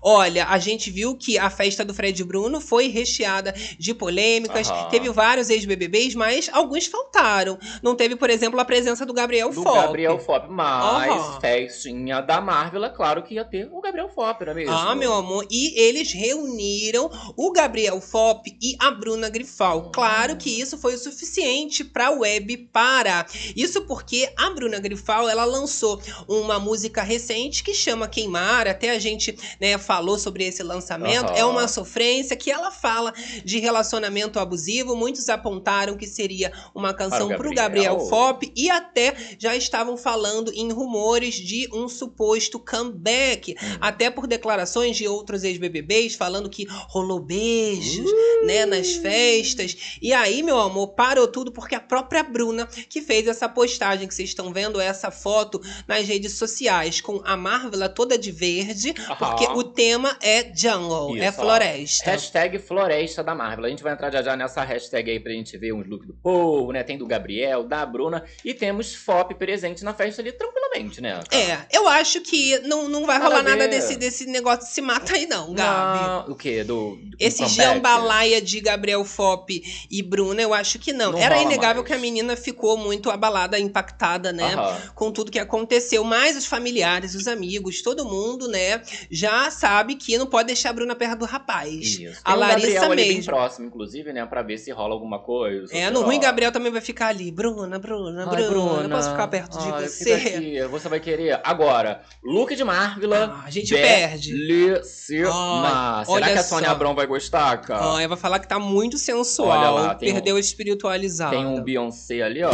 Olha, a gente viu que a festa do Fred Bruno foi recheada de polêmicas, Aham. teve vários ex-BBBs, mas alguns faltaram. Não teve, por exemplo, a presença do Gabriel do Fop. Gabriel Fop, mas Aham. festinha da Marvel, é claro que ia ter o Gabriel Fop, não é mesmo? Ah, meu amor. E eles reuniram o Gabriel Fop e a Bruna Grifal. Claro que isso foi o suficiente pra web parar. Isso porque a Bruna Grifal, ela lançou uma música recente que chama Queimar. Até a gente, né, falou sobre esse lançamento. Aham. É uma sofrência que ela fala de relacionamento abusivo. Muitos apontaram que seria uma canção Para o pro Gabriel. Gabriel Fop e até já estavam falando em rumores de um suposto comeback. Hum. Até por declarações de outros ex-BBBs falando que rolou beijos, né, nas festas. E aí, meu amor, parou tudo porque a própria Bruna que fez essa postagem que vocês estão vendo, essa foto nas redes sociais com a Marvela toda de verde, Aham. porque o tema é jungle, é Isso, ó. floresta. Hashtag Floresta da Marvel. A gente vai entrar já já nessa hashtag aí pra gente ver uns looks do povo, né? Tem do Gabriel, da Bruna e temos Fop presente na festa ali tranquilamente, né? cara? É, eu acho que não, não vai Nada rolar nada desse, desse negócio de se mata aí não, Gabi. Não, o quê? Do, do Esse jambalaya de Gabriel Fop e Bruna, eu acho que não. Não Era inegável mais. que a menina ficou muito abalada, impactada, né? Aham. Com tudo que aconteceu. Mas os familiares, os amigos, todo mundo, né? Já sabe que não pode deixar a Bruna perto do rapaz. Isso. A Tem um Larissa Gabriel ali bem mesmo. próximo, inclusive, né? Pra ver se rola alguma coisa. É, no ruim, Gabriel também vai ficar ali. Bruna, Bruna, Ai, Bruna, eu posso ficar perto de Ai, você? fica aqui, Você vai querer. Agora, look de Marvila. Ah, a gente perde. Ai, Será que a Sônia só. Abrão vai gostar, cara? Ah, ela vai falar que tá muito sensual. Olha lá, tem perdeu a espiritualizada. Tem um Beyoncé ali, ó.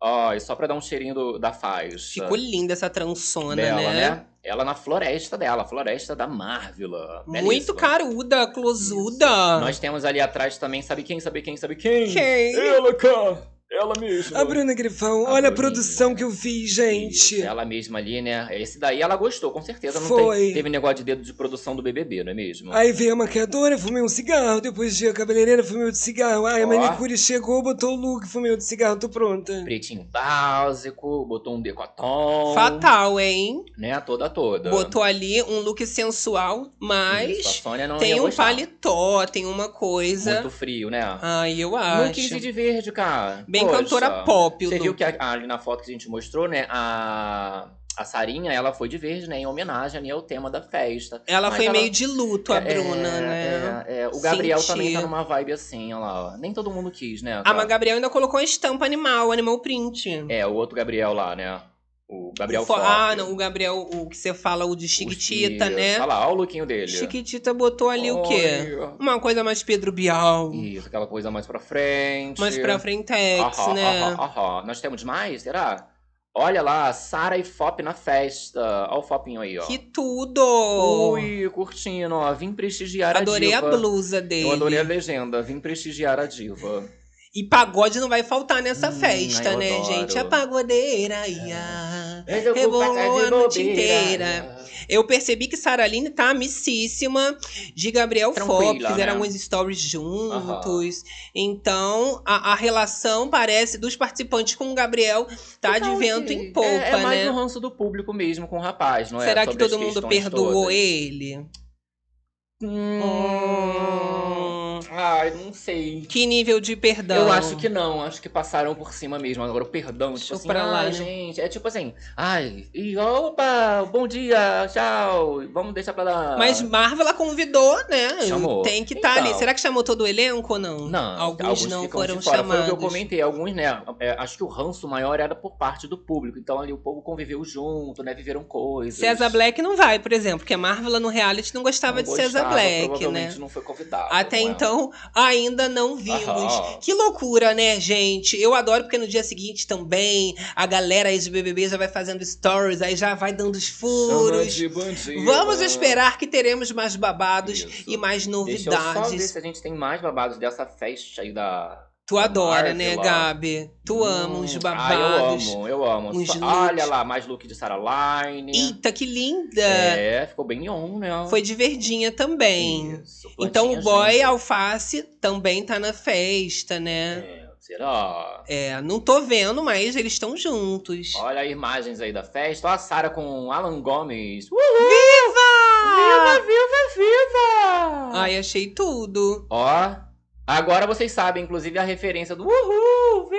Ó, e só pra dar um cheirinho do- da faixa. Ficou linda essa transona, dela, né? né? Ela na floresta dela, floresta da Marvila. Muito caruda, closuda. Nós temos ali atrás também, sabe quem, sabe quem, sabe quem? Quem? Ela, cara. Ela mesma. A Bruna Grifão, A olha a produção que eu fiz, gente. Isso, ela mesma ali, né? Esse daí ela gostou, com certeza. Não Foi. tem- teve negócio de dedo de produção do BBB, não é mesmo? Aí veio a maquiadora, fumei um cigarro. Depois veio a cabeleireira, fumei outro cigarro. Aí a manicure chegou, botou o look, fumei outro cigarro, tô pronta. Pretinho básico, botou um decotom. Fatal, hein? Né? Toda, toda. Botou ali um look sensual, Isso, a mas Sônia não tem ia um gostar. paletó, tem uma coisa. Muito frio, né? Ai, eu Não acho. quis ir de verde, cara. Bem Poxa. cantora pop, o Você viu que a- ali na foto que a gente mostrou, né? A, a Sarinha, ela foi de verde, né? Em homenagem ali ao tema da festa. Ela Mas foi ela- meio de luto, a É, Bruna, né? é, é. O Gabriel também tá numa vibe assim, olha lá. ó. Nem todo mundo quis, né? A cara? Mas Gabriel ainda colocou a estampa animal, animal print. É, o outro Gabriel lá, né? O Gabriel O fo-. Ah, não, o Gabriel, o que você fala, o de Chiquitita, né? Olha lá, olha o lookinho dele. Chiquitita botou ali o quê? Uma coisa mais Pedro Bial. Isso, aquela coisa mais pra frente. Mais pra frentex, Aham, né? Nós temos mais, será? Olha lá, Sara e Fop na festa. Olha o Fopinho aí, ó. Que tudo! Ui, curtindo, ó. Vim prestigiar Adorei a a diva. blusa dele. Eu adorei a legenda. Vim prestigiar a diva. E pagode não vai faltar nessa Hum, festa, né, adoro. gente? A pagodeira ia. Rebolou de a noite inteira. Eu percebi que Saraline tá amicíssima de Gabriel Fop. Tranquila, Fizeram né? alguns stories juntos. Então, a, a relação parece dos participantes com o Gabriel tá de Então, vento que- em polpa, é, é mais né? um ranço do público mesmo com o rapaz, não é? Será que Sobre todo mundo perdoou todas. ele? Hum... Ai, não sei. Que nível de perdão? Eu acho que não, acho que passaram por cima mesmo. Agora, o perdão, tipo Deixa assim, pra lá, ai, né? gente, é tipo assim, ai, e opa, bom dia, tchau, vamos deixar pra lá. Mas Marvel ela convidou, né? Chamou. Tem que estar ali. Então. Será que chamou todo o elenco ou não? Não, Alguns, não ficam foram chamados. Foi o que eu comentei, alguns, né, é, acho que o ranço maior era por parte do público, então ali o povo conviveu junto, né, viveram coisas. César Black não vai, por exemplo, porque a Marvel no reality não gostava Não de César Black, né? provavelmente não foi convidado. Até não é? então, Ainda não vimos. Aham. Que loucura, né, gente? Eu adoro porque no dia seguinte também a galera aí de BBB já vai fazendo stories, aí já vai dando os furos. Vamos esperar que teremos mais babados Isso. e mais Deixa eu só ver novidades. se a gente tem mais babados dessa festa aí da. Tu adora, né, Marvel, ó. Gabi? Tu ama os Hum, babados. Ah, eu amo, eu amo. Uns olha lá, mais look de Sarah Line. Eita, que linda! É, ficou bem on, né? Foi de verdinha também. Isso, Então o boy gente. alface também tá na festa, né? É, será? É, não tô vendo, mas eles estão juntos. Olha aí imagens aí da festa. Olha a Sarah com Alan Gomes. Uh, Viva! viva, viva! Ai, achei tudo. Ó, agora vocês sabem, inclusive, a referência do Uhul!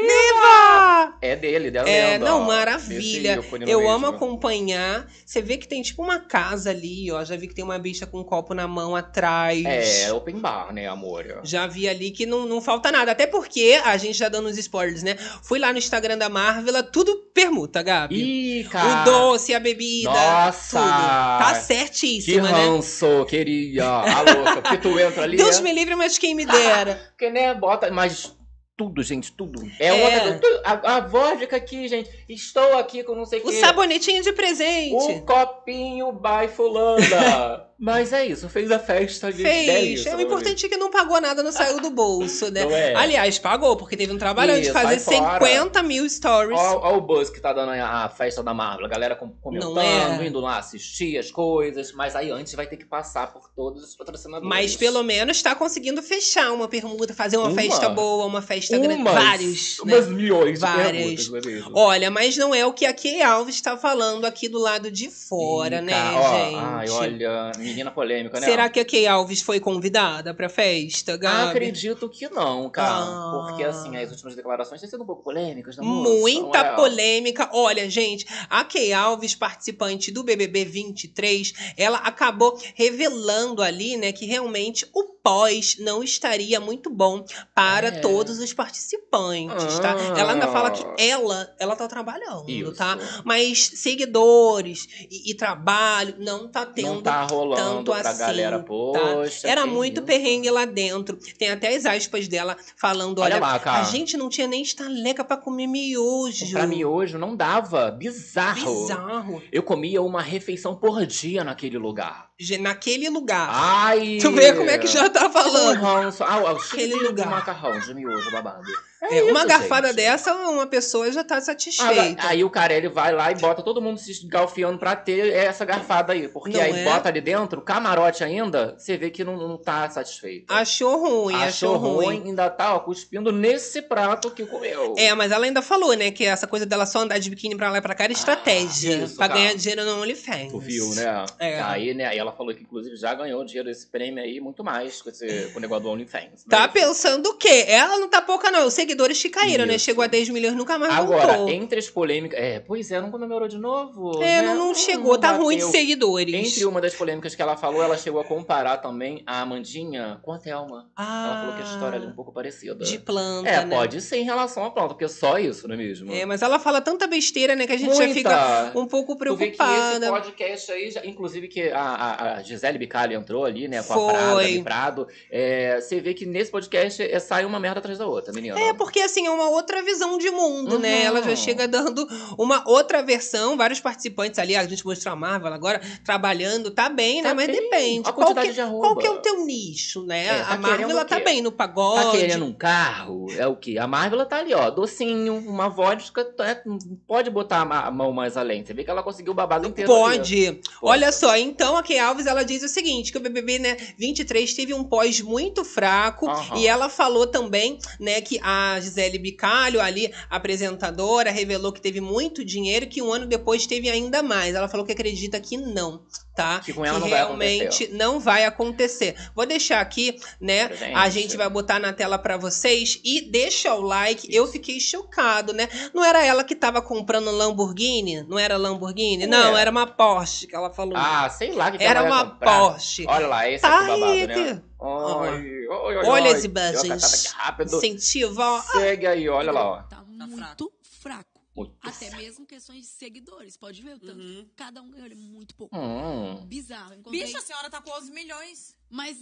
É dele, dela É, lenda, não, ó. maravilha. Eu mesmo. amo acompanhar. Você vê que tem tipo uma casa ali, ó. Já vi que tem uma bicha com um copo na mão atrás. É, open bar, né, amor? Já vi ali que não, não falta nada. Até porque, a gente já dando os spoilers, né? Fui lá no Instagram da Marvel, tudo permuta, Gabi. Ih, cara. o doce, a bebida, Nossa! tudo. Tá Que certíssima, né? ranço, queria. A louca. Porque tu entra ali. Deus é- me livre, mas quem me dera. Porque, né, bota. Mas tudo, gente, tudo. É, É. outra. tu- A, a vodka aqui, gente. Estou aqui com não sei o O quê. sabonetinho de O presente. copinho by fulana. Mas é isso, fez a festa de Fez. delícia, É, o meu importante é que não pagou nada, não saiu do bolso, né? É? Aliás, pagou, porque teve um trabalhão de Isso, fazer sai fora. 50 mil stories. Ó o buzz que tá dando a festa da Marvel. A galera com- comentando, é? indo lá assistir as coisas. Mas aí antes vai ter que passar por todos os patrocinadores. Mas pelo menos tá conseguindo fechar uma permuta, fazer uma, Uma? festa boa, uma festa grande. Umas- Vários, né? Umas milhões Várias. de perguntas, não é mesmo? Olha, mas não é o que a Kay Alves tá falando aqui do lado de fora, né, cara, ó, gente? Ai, olha, menina polêmica, né? Será que a Kay Alves foi convidada pra festa, Gabi? Acredito que não, cara. Ah. Porque, assim, as últimas declarações têm sido um pouco polêmicas, moça, Muita é? polêmica. Olha, gente, a Kay Alves, participante do BBB 23, ela acabou revelando ali, né, que realmente o pós não estaria muito bom para É. todos os participantes, tá? Ah. Ela ainda fala que ela, ela tá trabalhando, Isso. tá? Mas seguidores e, e trabalho não tá tendo Não tá rolando tanto pra assim, galera, tá? poxa. Era que muito isso. perrengue lá dentro. Tem até as aspas dela falando: Olha olha, lá, cara. a gente não tinha nem estaleca pra comer miojo. Pra miojo não dava. Bizarro. Bizarro. Eu comia uma refeição por dia naquele lugar. Naquele lugar. Ai! tu vê como é que já tá falando. ranço. Ah, o Aquele lugar. macarrão, de miojo, babado. É, uma isso, garfada gente. dessa, uma pessoa já tá Ah, satisfeita. aí o Carelli vai lá e bota todo mundo se galfiando pra ter essa garfada aí. Porque Não aí é? bota ali dentro, camarote ainda, você vê que não, não tá satisfeito. Achou ruim, achou, ruim. ainda tá, ó, cuspindo nesse prato que comeu. É, mas ela ainda falou, né, que essa coisa dela só andar de biquíni pra lá e pra cá era estratégia. Ah, isso, pra cara. ganhar dinheiro no OnlyFans. Tu viu, né? É. Aí, né? Aí ela falou que, inclusive, já ganhou dinheiro desse prêmio aí, muito mais com, esse, com o negócio do OnlyFans. Tá né? pensando o quê? Ela não tá pouca, não. Os seguidores que caíram, né? Isso. Chegou a 10 milhões, nunca mais Agora, voltou. entre as polêmicas. É, pois é, não comemorou de novo. É, né? não, não Hum, chegou, tá ruim de seguidores. Entre uma das polêmicas que ela falou, ela chegou a comparar também a Amandinha com a Thelma. Ah, Ela falou que a história ali é um pouco parecida. De planta, É, né? pode ser em relação à planta, porque é só isso, não é mesmo? É, mas ela fala tanta besteira, né, que a gente já Muita. fica um pouco Tu vê que esse preocupada. podcast aí, já- inclusive que a, a, a Gisele Bicalho entrou ali, né, com Foi. a Prada, Prado. É, você vê que nesse podcast é, sai uma merda atrás da outra, menina. É, porque assim, é uma outra visão de mundo, né? Uhum. Ela já chega dando uma outra versão, vários participantes ali, a gente mostrou a Marvel agora trabalhando, tá bem, né? Tá Mas bem. depende. A Qual que, de qual que é o teu nicho, né? É, tá a Marvel ela tá bem no pagode. Tá querendo um carro? É o quê? A Marvel tá ali, ó, docinho, uma vodka, tá- pode botar a mão mais além. Você vê que ela conseguiu o babado inteiro. ali, Pode. Olha só, então a Kay Alves ela diz o seguinte, que o BBB, né, 23 teve um pós muito fraco Aham. e ela falou também, né, que a Gisele Bicalho ali, apresentadora, revelou que teve muito dinheiro e que um ano depois teve ainda mais. Ela falou que acredita que não, tá? Que com ela não vai realmente acontecer. não vai acontecer. Vou deixar aqui, né, gente. a gente vai botar na tela pra vocês e deixa o like. Eu fiquei chocado, né? Não era ela que tava comprando Lamborghini? Não era Lamborghini? Ué. Não, era uma Porsche que ela falou. Ah, sei lá que que era vai uma comprar. Porsche. Olha lá, esse Tá aqui babado, aí, né? Ai, Olha ai. as imagens. Rápido. Incentiva, ó. Segue aí, olha lá, ó. Tá muito fraco. Muito Até mesmo questões de seguidores. Pode ver o tanto. Cada um ganhou muito pouco. Hum. Bizarro. Encontrei... Bicha, a senhora tá com 11 milhões. Mas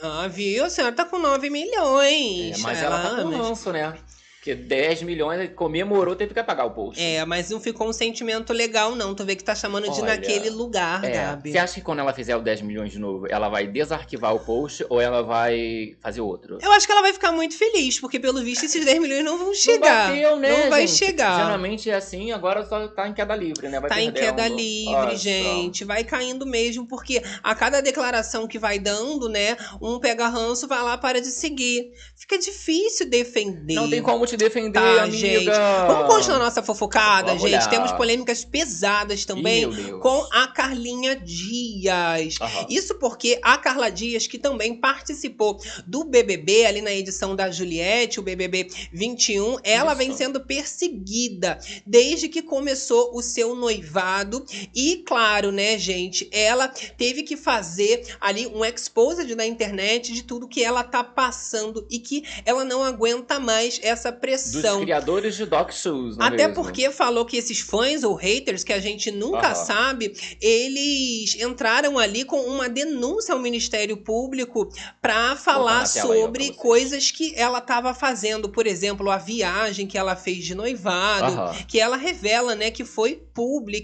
Ah, viu? A senhora tá com 9 milhões. É, mas ela, tá com ranço, né? Porque 10 milhões, comemorou, teve que pagar o post. É, mas não ficou um sentimento legal, não. Tu vê que tá chamando de Olha, naquele lugar, É, Gabi. você acha que quando ela fizer o 10 milhões de novo, ela vai desarquivar o post ou ela vai fazer outro? Eu acho que ela vai ficar muito feliz, porque pelo visto esses 10 milhões não vão chegar. Não bateu, né, Não vai gente? chegar. Geralmente é assim, agora só tá em queda livre, né? Vai Tá em queda livre, só. gente. Vai caindo mesmo, porque a cada declaração que vai dando, né? Um pega ranço, vai lá, para de seguir. Fica difícil defender. Não tem como te defender, Tá, amiga. gente. Vamos continuar nossa fofocada, Vamos gente. lá. Temos polêmicas pesadas também Ih, com a Carlinha Dias. Aham. Isso porque a Carla Dias, que também participou do BBB, ali na edição da Juliette, o BBB 21, ela Isso. vem sendo perseguida desde que começou o seu noivado. E, claro, né, gente, ela teve que fazer ali um exposed na internet de tudo que ela tá passando e que ela não aguenta mais essa Dos pressão. criadores de Doc Shoes, não é Até mesmo? porque falou que esses fãs ou haters, que a gente nunca sabe, eles entraram ali com uma denúncia ao Ministério Público para falar sobre coisas que ela estava fazendo. Por exemplo, a viagem que ela fez de noivado, que ela revela, né, que foi público,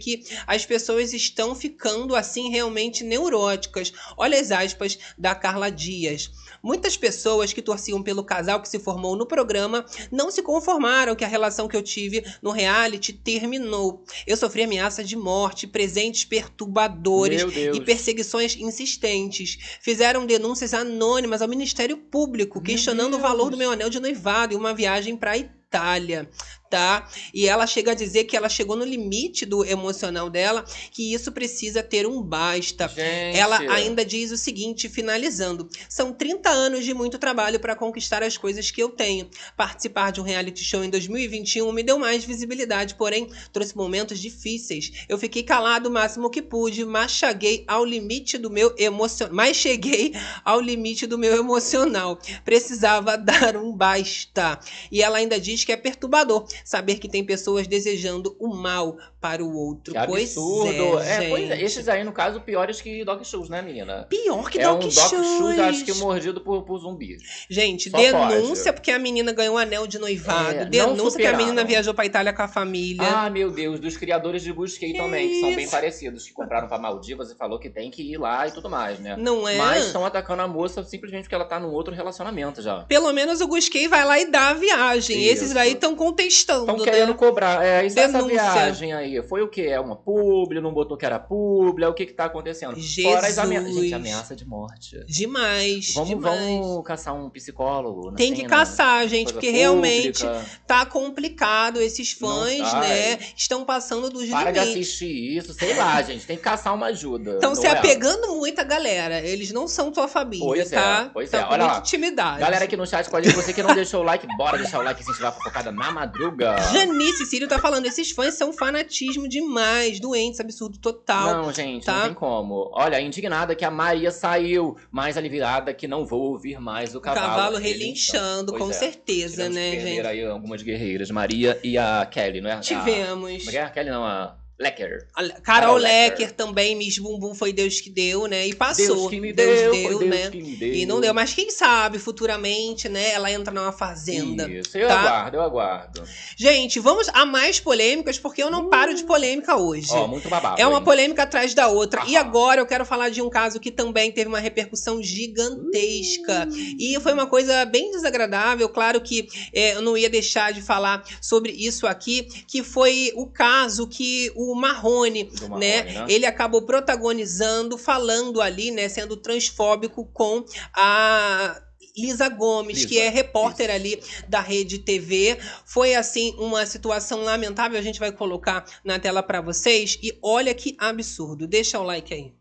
as pessoas estão ficando assim realmente neuróticas. Olha as aspas da Carla Dias. Muitas pessoas que torciam pelo casal que se formou no programa não se conformaram que a relação que eu tive no reality terminou. Eu sofri ameaça de morte, presentes perturbadores e perseguições insistentes. Fizeram denúncias anônimas ao Ministério Público, questionando o valor do meu anel de noivado e uma viagem para Itália. Tá? E ela chega a dizer que ela chegou no limite do emocional dela, que isso precisa ter um basta. Gente. Ela ainda diz o seguinte, finalizando: são 30 anos de muito trabalho para conquistar as coisas que eu tenho. Participar de um reality show em 2021 me deu mais visibilidade, porém trouxe momentos difíceis. Eu fiquei calado o máximo que pude, mas cheguei ao limite do meu emocional. Mas cheguei ao limite do meu emocional. Precisava dar um basta. E ela ainda diz que é perturbador saber que tem pessoas desejando o mal para o outro. Que pois absurdo. é, É, pois é, esses aí, no caso, piores que Doc Shoes, né, menina? Pior que é um Doc Doc Shoes. Shoes, acho que mordido por, por zumbi. Gente, Só denúncia pode. porque a menina ganhou um anel de noivado. É, denúncia que a menina viajou pra Itália com a família. Ah, meu Deus, dos criadores de Busquei Que também, que são bem isso? parecidos, que compraram pra Maldivas e falou que tem que ir lá e tudo mais, né? não é? Mas estão atacando a moça simplesmente porque ela tá num outro relacionamento já. Pelo menos o Gusquei vai lá e dá a viagem. Isso. Esses daí estão contestando, Estão né? querendo cobrar. É, isso, essa viagem aí, foi o quê? É uma publi, não botou que era publi, é o que que tá acontecendo? Fora as ameaças. Jesus. Gente, ameaça de morte. Demais, Vamos, demais. vamos caçar um psicólogo. Tem que cena? caçar, gente, porque realmente pública. tá complicado. Esses fãs, Não, né, ai. estão passando dos Para de limites. assistir isso, sei lá, gente. Tem que caçar uma ajuda. Estão se é? apegando muito à galera. Eles não são tua família, Pois é, tá? pois Tão é. Olha lá. intimidade. Galera aqui no chat, pode você que não deixou o like, bora deixar o like e incentivar a fofocada na madruga. Janice Círio tá falando, esses fãs são fanatismo demais, doentes, absurdo total. Não, gente, tá? não tem como. Olha, indignada que a Maria saiu, mas aliviada que não vou ouvir mais o o cavalo. cavalo relinchando, com é. certeza, né, gente? aí algumas guerreiras, Maria e a Kelly, não é? A- Tivemos. Como é é? A Kelly não, a Lecker. Carol Carol Lecker Lecker. também, Miss Bumbum foi Deus que deu, né? E passou. Deus que me Deus deu, deu, foi Deus né? que me deu. E não deu, mas quem sabe futuramente, né, ela entra numa fazenda. Isso, eu tá? aguardo, eu aguardo. Gente, vamos a mais polêmicas, porque eu não paro de polêmica hoje. Ó, muito babado. É uma hein? polêmica atrás da outra. E Aham. agora eu quero falar de um caso que também teve uma repercussão gigantesca. E foi uma coisa bem desagradável. Claro que é, eu não ia deixar de falar sobre isso aqui, que foi o caso que o Marrone, Do Marrone, né, né? ele acabou protagonizando, falando ali, né, sendo transfóbico com a Lisa Gomes, Lisa, que é repórter isso. ali da Rede TV. Foi assim uma situação lamentável, a gente vai colocar na tela pra vocês e olha que absurdo. Deixa o like aí.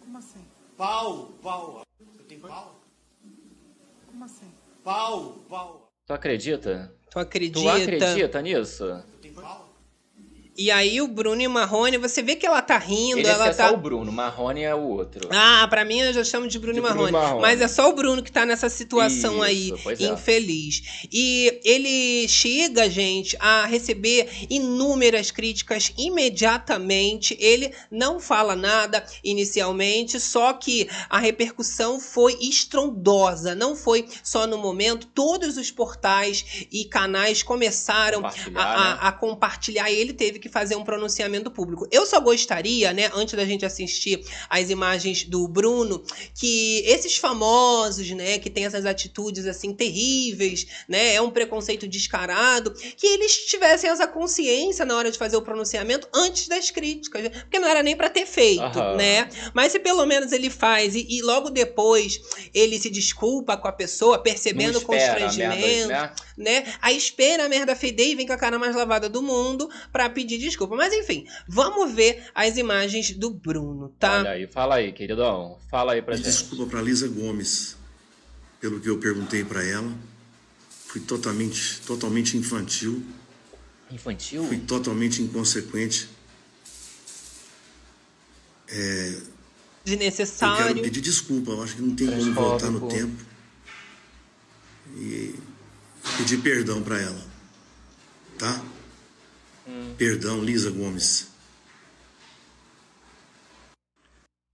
Como assim? Pau, pau. Você tem pau? Como assim? Pau, pau. Tu acredita? Tu acredita? Tu acredita nisso? Você tem pau? E aí o Bruno e o Marrone, você vê que ela tá rindo, Ele ela é tá. só o Bruno, Marrone é o outro. Ah, pra mim eu já chamo de Bruno, De e Marrone. Marrone. Mas é só o Bruno que tá nessa situação Isso, aí, é. infeliz. E ele chega, gente, a receber inúmeras críticas imediatamente. Ele não fala nada inicialmente, só que a repercussão foi estrondosa. Não foi só no momento. Todos os portais e canais começaram Compartilhar, a, a- né? a compartilhar ele teve que fazer um pronunciamento público. Eu só gostaria, né, antes da gente assistir as imagens do Bruno, que esses famosos, né, que têm essas atitudes assim terríveis, né, é um preconceito descarado, que eles tivessem essa consciência na hora de fazer o pronunciamento antes das críticas, porque não era nem pra ter feito, Aham. né? Mas se pelo menos ele faz e, e logo depois ele se desculpa com a pessoa, percebendo o constrangimento, merdas, né? né? Aí espera a merda feder e vem com a cara mais lavada do mundo pra pedir desculpa. Mas enfim, vamos ver as imagens do Bruno, tá? Olha aí, fala aí, queridão. Fala aí pra E gente. desculpa para Lisa Gomes pelo que eu perguntei para ela. Fui totalmente, totalmente infantil, Infantil? fui totalmente inconsequente. Eu quero Desnecessário. pedir desculpa, eu acho que não tem como voltar no tempo. E pedir perdão para ela. Tá? Hum. Perdão, Lisa Gomes.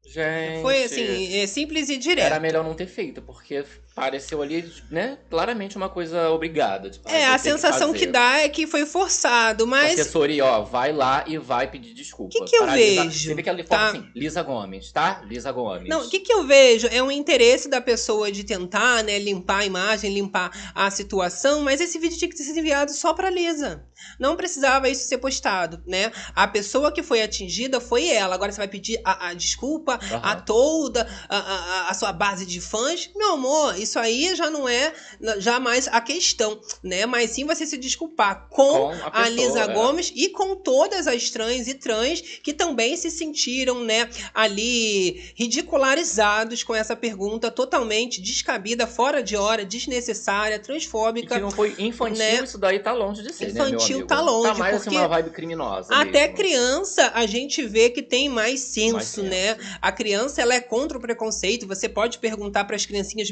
Gente. Foi assim, é simples e direto. Era melhor não ter feito, porque pareceu ali, né, claramente uma coisa obrigada. Tipo, É, ah, a vou ter sensação fazer. que dá é que foi forçado, mas Assessoria, ó, vai lá e vai pedir desculpa. Que que eu vejo, Você vê que ela tá? assim, Lisa Gomes, tá? Lisa Gomes. Não, o que, que eu vejo é um interesse da pessoa de tentar, né, limpar a imagem, limpar a situação, mas esse vídeo tinha que ter sido enviado só pra Lisa. Não precisava isso ser postado, né? A pessoa que foi atingida foi ela. Agora você vai pedir a, a desculpa Aham. a toda a, a- a sua base de fãs. Meu amor, isso aí já não é jamais a questão, né? Mas sim você se desculpar com, Com a a, Lisa é. Gomes e com todas as trans e trans que também se sentiram, né, ali ridicularizados com essa pergunta totalmente descabida, fora de hora, desnecessária, E transfóbica. que não foi infantil, né? isso daí tá longe de ser, né, Infantil amigo? tá longe, Tá mais assim porque uma vibe criminosa Até mesmo. criança a gente vê que tem mais senso, Mais senso. né? A criança ela é contra o preconceito. Você pode perguntar para as criancinhas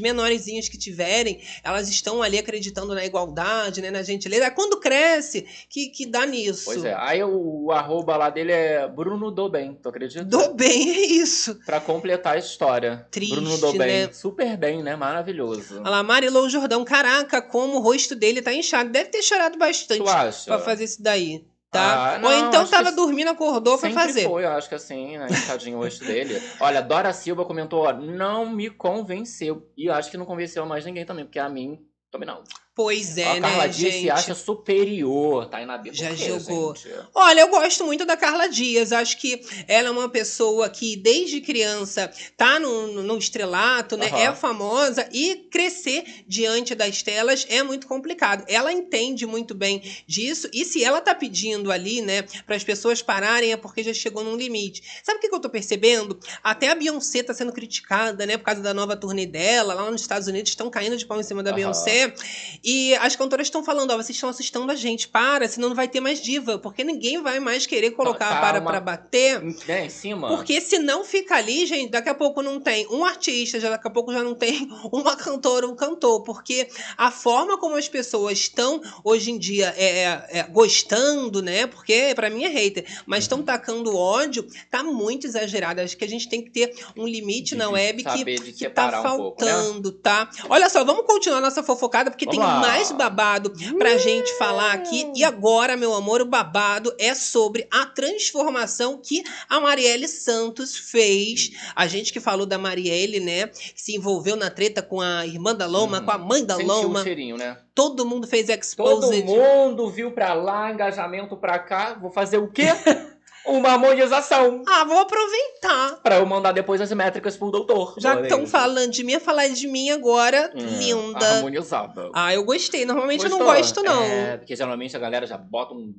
que tiverem, elas estão ali acreditando na igualdade, né, na gentileza. É Quando cresce que, que dá nisso. Pois é, aí o, o arroba lá dele é Bruno do Bem, tu acredita? Do bem é isso. Pra completar a história. Triste, Bruno do Bem, né? super bem, né? Maravilhoso. Olha lá, Marilou Jordão, caraca, como o rosto dele tá inchado. Deve ter chorado bastante pra fazer isso daí, tá? Ah, não, Ou então acho tava que dormindo, acordou pra fazer. foi, eu acho que assim, né? Enxadinho o rosto dele. Olha, Dora Silva comentou, ó, não me convenceu. E eu acho que não convenceu mais ninguém também, porque a mim também não. Pois é, a Carla né, Dias gente? se acha superior, tá aí na Já Por quê, jogou. gente? Olha, eu gosto muito da Carla Dias. Acho que ela é uma pessoa que, desde criança, tá no, no estrelato, né? Aham. É famosa e crescer diante das telas é muito complicado. Ela entende muito bem disso e se ela tá pedindo ali, né, para as pessoas pararem é porque já chegou num limite. Sabe o que, que eu tô percebendo? Até a Beyoncé tá sendo criticada, né, por causa da nova turnê dela. Lá nos Estados Unidos estão caindo de pau em cima da Aham. Beyoncé. E as cantoras estão falando, ó, vocês estão assustando a gente, para, senão não vai ter mais diva, porque ninguém vai mais querer colocar a para Calma. pra bater. Né, em cima. Porque se não fica ali, gente, daqui a pouco não tem um artista, já daqui a pouco já não tem uma cantora, um cantor. Porque a forma como as pessoas estão hoje em dia é, é, é, gostando, né? Porque pra mim é hater, mas estão Uhum. tacando ódio, tá muito exagerado. Acho que a gente tem que ter um limite De na web que, que tá um pouco, né? faltando, tá? Olha só, vamos continuar nossa fofocada, porque Vamos tem lá. Mais babado pra gente falar aqui. E agora, meu amor, o babado é sobre a transformação que a Marielle Santos fez. A gente que falou da Marielle, né? Que se envolveu na treta com a irmã da Loma, Uhum. com a mãe da Sentiu Loma. o cheirinho, né? Todo mundo fez Todo exposed. mundo viu pra lá, engajamento pra cá. Vou fazer o quê? Uma harmonização. Ah, vou aproveitar. Pra eu mandar depois as métricas pro doutor. Já Olha estão falando de mim, a falar de mim agora. Hum, Linda. Harmonizada. Ah, eu gostei. Normalmente eu não Gostou? gosto, não. É, porque geralmente a galera já bota um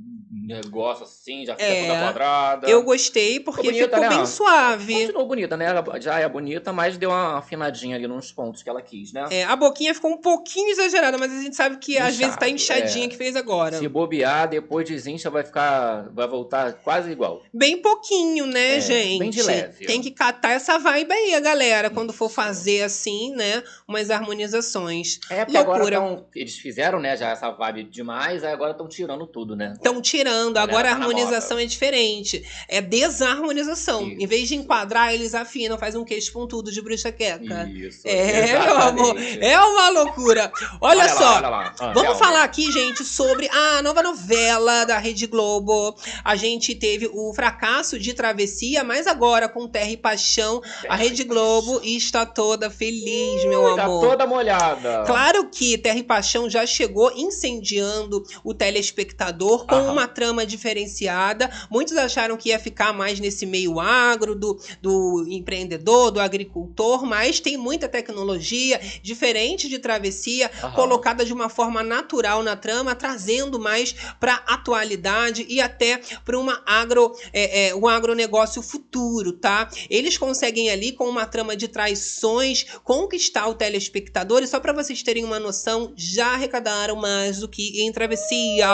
negócio assim, já fica É, toda quadrada. Eu gostei porque Ficou bonita, ficou né? bem suave. Continuou bonita, né? Já é bonita, mas deu uma afinadinha ali nos pontos que ela quis, né? É, a boquinha ficou um pouquinho exagerada, mas a gente sabe que às vezes tá Inchado, inchadinha é. que fez agora. Se bobear, depois desincha, vai ficar. Vai voltar quase igual. Bem pouquinho, né, É, gente? bem de leve. Tem que catar essa vibe aí, a galera, quando for fazer assim, né, umas harmonizações. É, porque agora Loucura. tão, eles fizeram, né, já essa vibe demais, aí agora estão tirando tudo, né? Estão tirando, Agora a tá harmonização é diferente. É desarmonização. Isso. Em vez de enquadrar, eles afinam, faz um queixo pontudo de bruxa queca. Isso. É, meu amor, é uma loucura. Olha, lá, só, olha lá. Ah, Vamos falar aqui, gente, sobre a nova novela da Rede Globo. A gente teve o fracasso de Travessia, mas agora com Terra e Paixão, a Rede Globo está toda feliz, meu Tá amor. toda molhada. Claro que Terra e Paixão já chegou incendiando o telespectador com Aham. uma trama diferenciada. Muitos acharam que ia ficar mais nesse meio agro, do, do empreendedor, do agricultor, mas tem muita tecnologia, diferente de Travessia, Aham. colocada de uma forma natural na trama, trazendo mais para atualidade e até para uma agro, é, é, um agronegócio futuro, tá? Eles conseguem ali com uma trama de traições conquistar o telespectador e só para vocês terem uma noção, já arrecadaram mais do que em Travessia.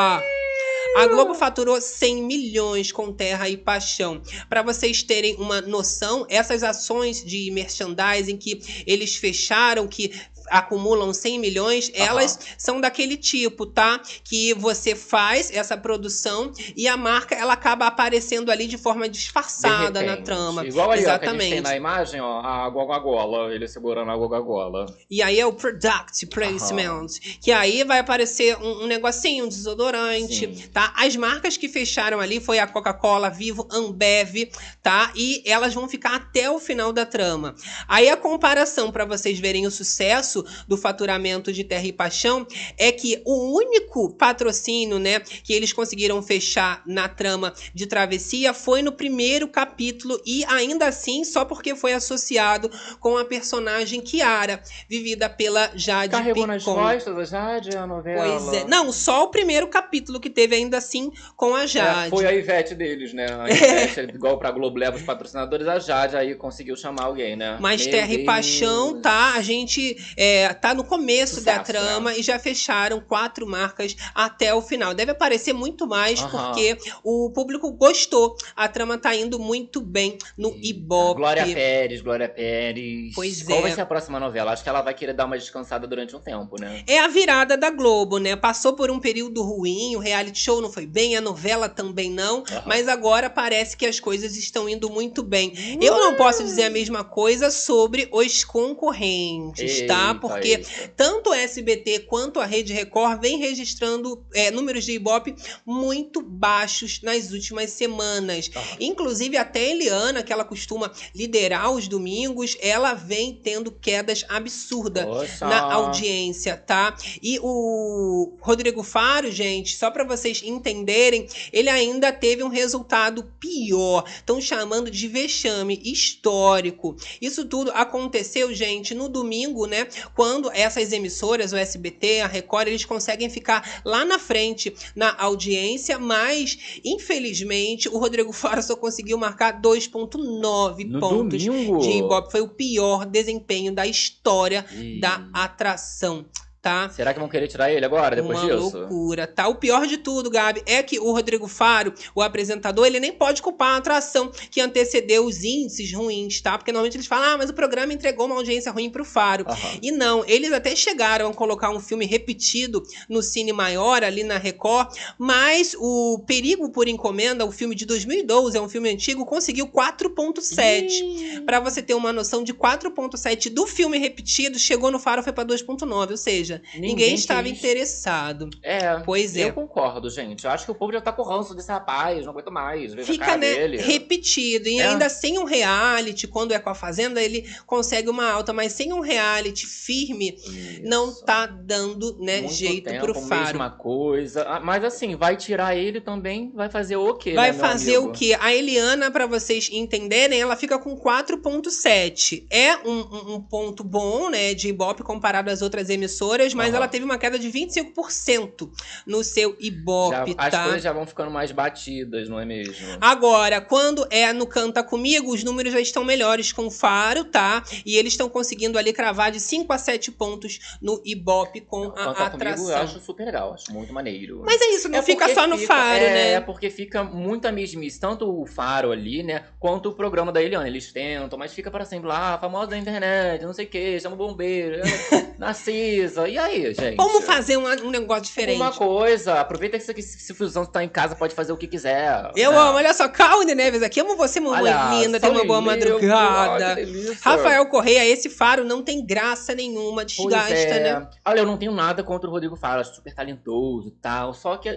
A Globo faturou 100 milhões com Terra e Paixão. Para vocês terem uma noção, essas ações de merchandising que eles fecharam, que acumulam 100 milhões, Aham. elas são daquele tipo, tá? Que você faz essa produção e a marca ela acaba aparecendo ali de forma De disfarçada na repente. trama. Igual ali, ó, que a gente Exatamente. tem na imagem, ó, a Coca-Cola, ele segurando a Coca-Cola. E aí é o product placement, que aí vai aparecer um, um negocinho, um desodorante, Sim. tá? As marcas que fecharam ali foi a Coca-Cola, Vivo, Ambev, tá? E elas vão ficar até o final da trama. Aí a comparação para vocês verem o sucesso do faturamento de Terra e Paixão é que o único patrocínio, né, que eles conseguiram fechar na trama de Travessia foi no primeiro capítulo e ainda assim só porque foi associado com a personagem Kiara, vivida pela Jade Carregou nas Picon. costas a Jade, a novela. Pois é. Não, só o primeiro capítulo que teve ainda assim com a É, Jade. foi a Ivete deles, né? A Ivete, igual pra Globo leva os patrocinadores, a Jade aí conseguiu chamar alguém, né? Mas Meu Terra e Deus. Paixão, tá? A gente é, tá no começo da Sucesso, trama e já fecharam quatro marcas até o final. Deve aparecer muito mais, porque o público gostou. A trama tá indo muito bem no Ibope. Glória Pérez, Glória Pérez. Pois Qual é. vai ser a próxima novela? Acho que ela vai querer dar uma descansada durante um tempo, né? É a virada da Globo, né? Passou por um período ruim, o reality show não foi bem, a novela também não, mas agora parece que as coisas estão indo muito bem. Eu não posso dizer a mesma coisa sobre os concorrentes, tá? Eita, Porque eita. tanto o SBT quanto a Rede Record vem registrando é, números de Ibope muito baixos nas últimas semanas. Aham. Inclusive, até a Eliana, que ela costuma liderar os domingos, ela vem tendo quedas absurdas Poxa. na audiência, tá? E o Rodrigo Faro, gente, só pra vocês entenderem, ele ainda teve um resultado pior. Estão chamando de vexame histórico. Isso tudo aconteceu, gente, no domingo, né? Quando essas emissoras, o SBT, a Record, eles conseguem ficar lá na frente na audiência, mas infelizmente o Rodrigo Faro só conseguiu marcar 2.9 No pontos domingo. de Ibope. Foi o pior desempenho da história Ih. da atração, tá? Será que vão querer tirar ele agora, depois Uma disso? loucura, tá? O pior de tudo, Gabi, é que o Rodrigo Faro, o apresentador, ele nem pode culpar a atração que antecedeu os índices ruins, tá? Porque normalmente eles falam, ah, mas o programa entregou uma audiência ruim pro Faro. Aham. E não, eles até chegaram a colocar um filme repetido no Cine Maior, ali na Record, mas o Perigo por Encomenda, o filme de 2012, é um filme antigo, conseguiu 4.7. Pra você ter uma noção de 4.7 do filme repetido, chegou no Faro, foi pra 2.9, ou seja, ninguém, Ninguém estava quis. interessado. É. Pois é. Eu concordo, gente. Eu acho que o povo já tá com ranço desse rapaz, não aguento mais. Fica, né, repetido. E É. ainda sem um reality, quando é com a Fazenda, ele consegue uma alta, mas sem um reality firme, não Isso. tá dando, né, Muito jeito tempo, pro Faro. mesma coisa. Ah, Mas assim, vai tirar ele também, vai fazer o quê? Vai né, fazer amigo? o quê? A Eliana, pra vocês entenderem, ela fica com 4.7. É um, um- um ponto bom, né, de Ibope comparado às outras emissoras, mas Aham. ela teve uma queda de 25% no seu Ibope, Já- as tá? coisas já vão ficando mais batidas, não é mesmo? Agora, quando é no Canta Comigo, os números já estão melhores com o Faro, tá? E eles estão conseguindo ali cravar de 5 a 7 pontos no Ibope com a Cantar atração. comigo eu acho super legal, acho muito maneiro. Mas é isso, não É fica só no fica- Faro, é, né? É porque fica muita mesmice, tanto o Faro ali, né, quanto o programa da Eliana. Eles tentam, mas fica para sempre lá, famosa da internet, não sei o que, chama o bombeiro, é, Narcisa. E aí, gente? Vamos fazer um, um negócio diferente. Uma coisa, aproveita que esse, fusão tá em casa, pode fazer o que quiser. Eu né? amo, olha só, Caune Neves aqui, amo você, mamãe Olha, linda, tem uma boa madrugada. ai. Rafael Correia, esse faro não tem graça nenhuma, desgasta, é. né? Olha, eu não tenho nada contra o Rodrigo Faro, super talentoso e tal. Só que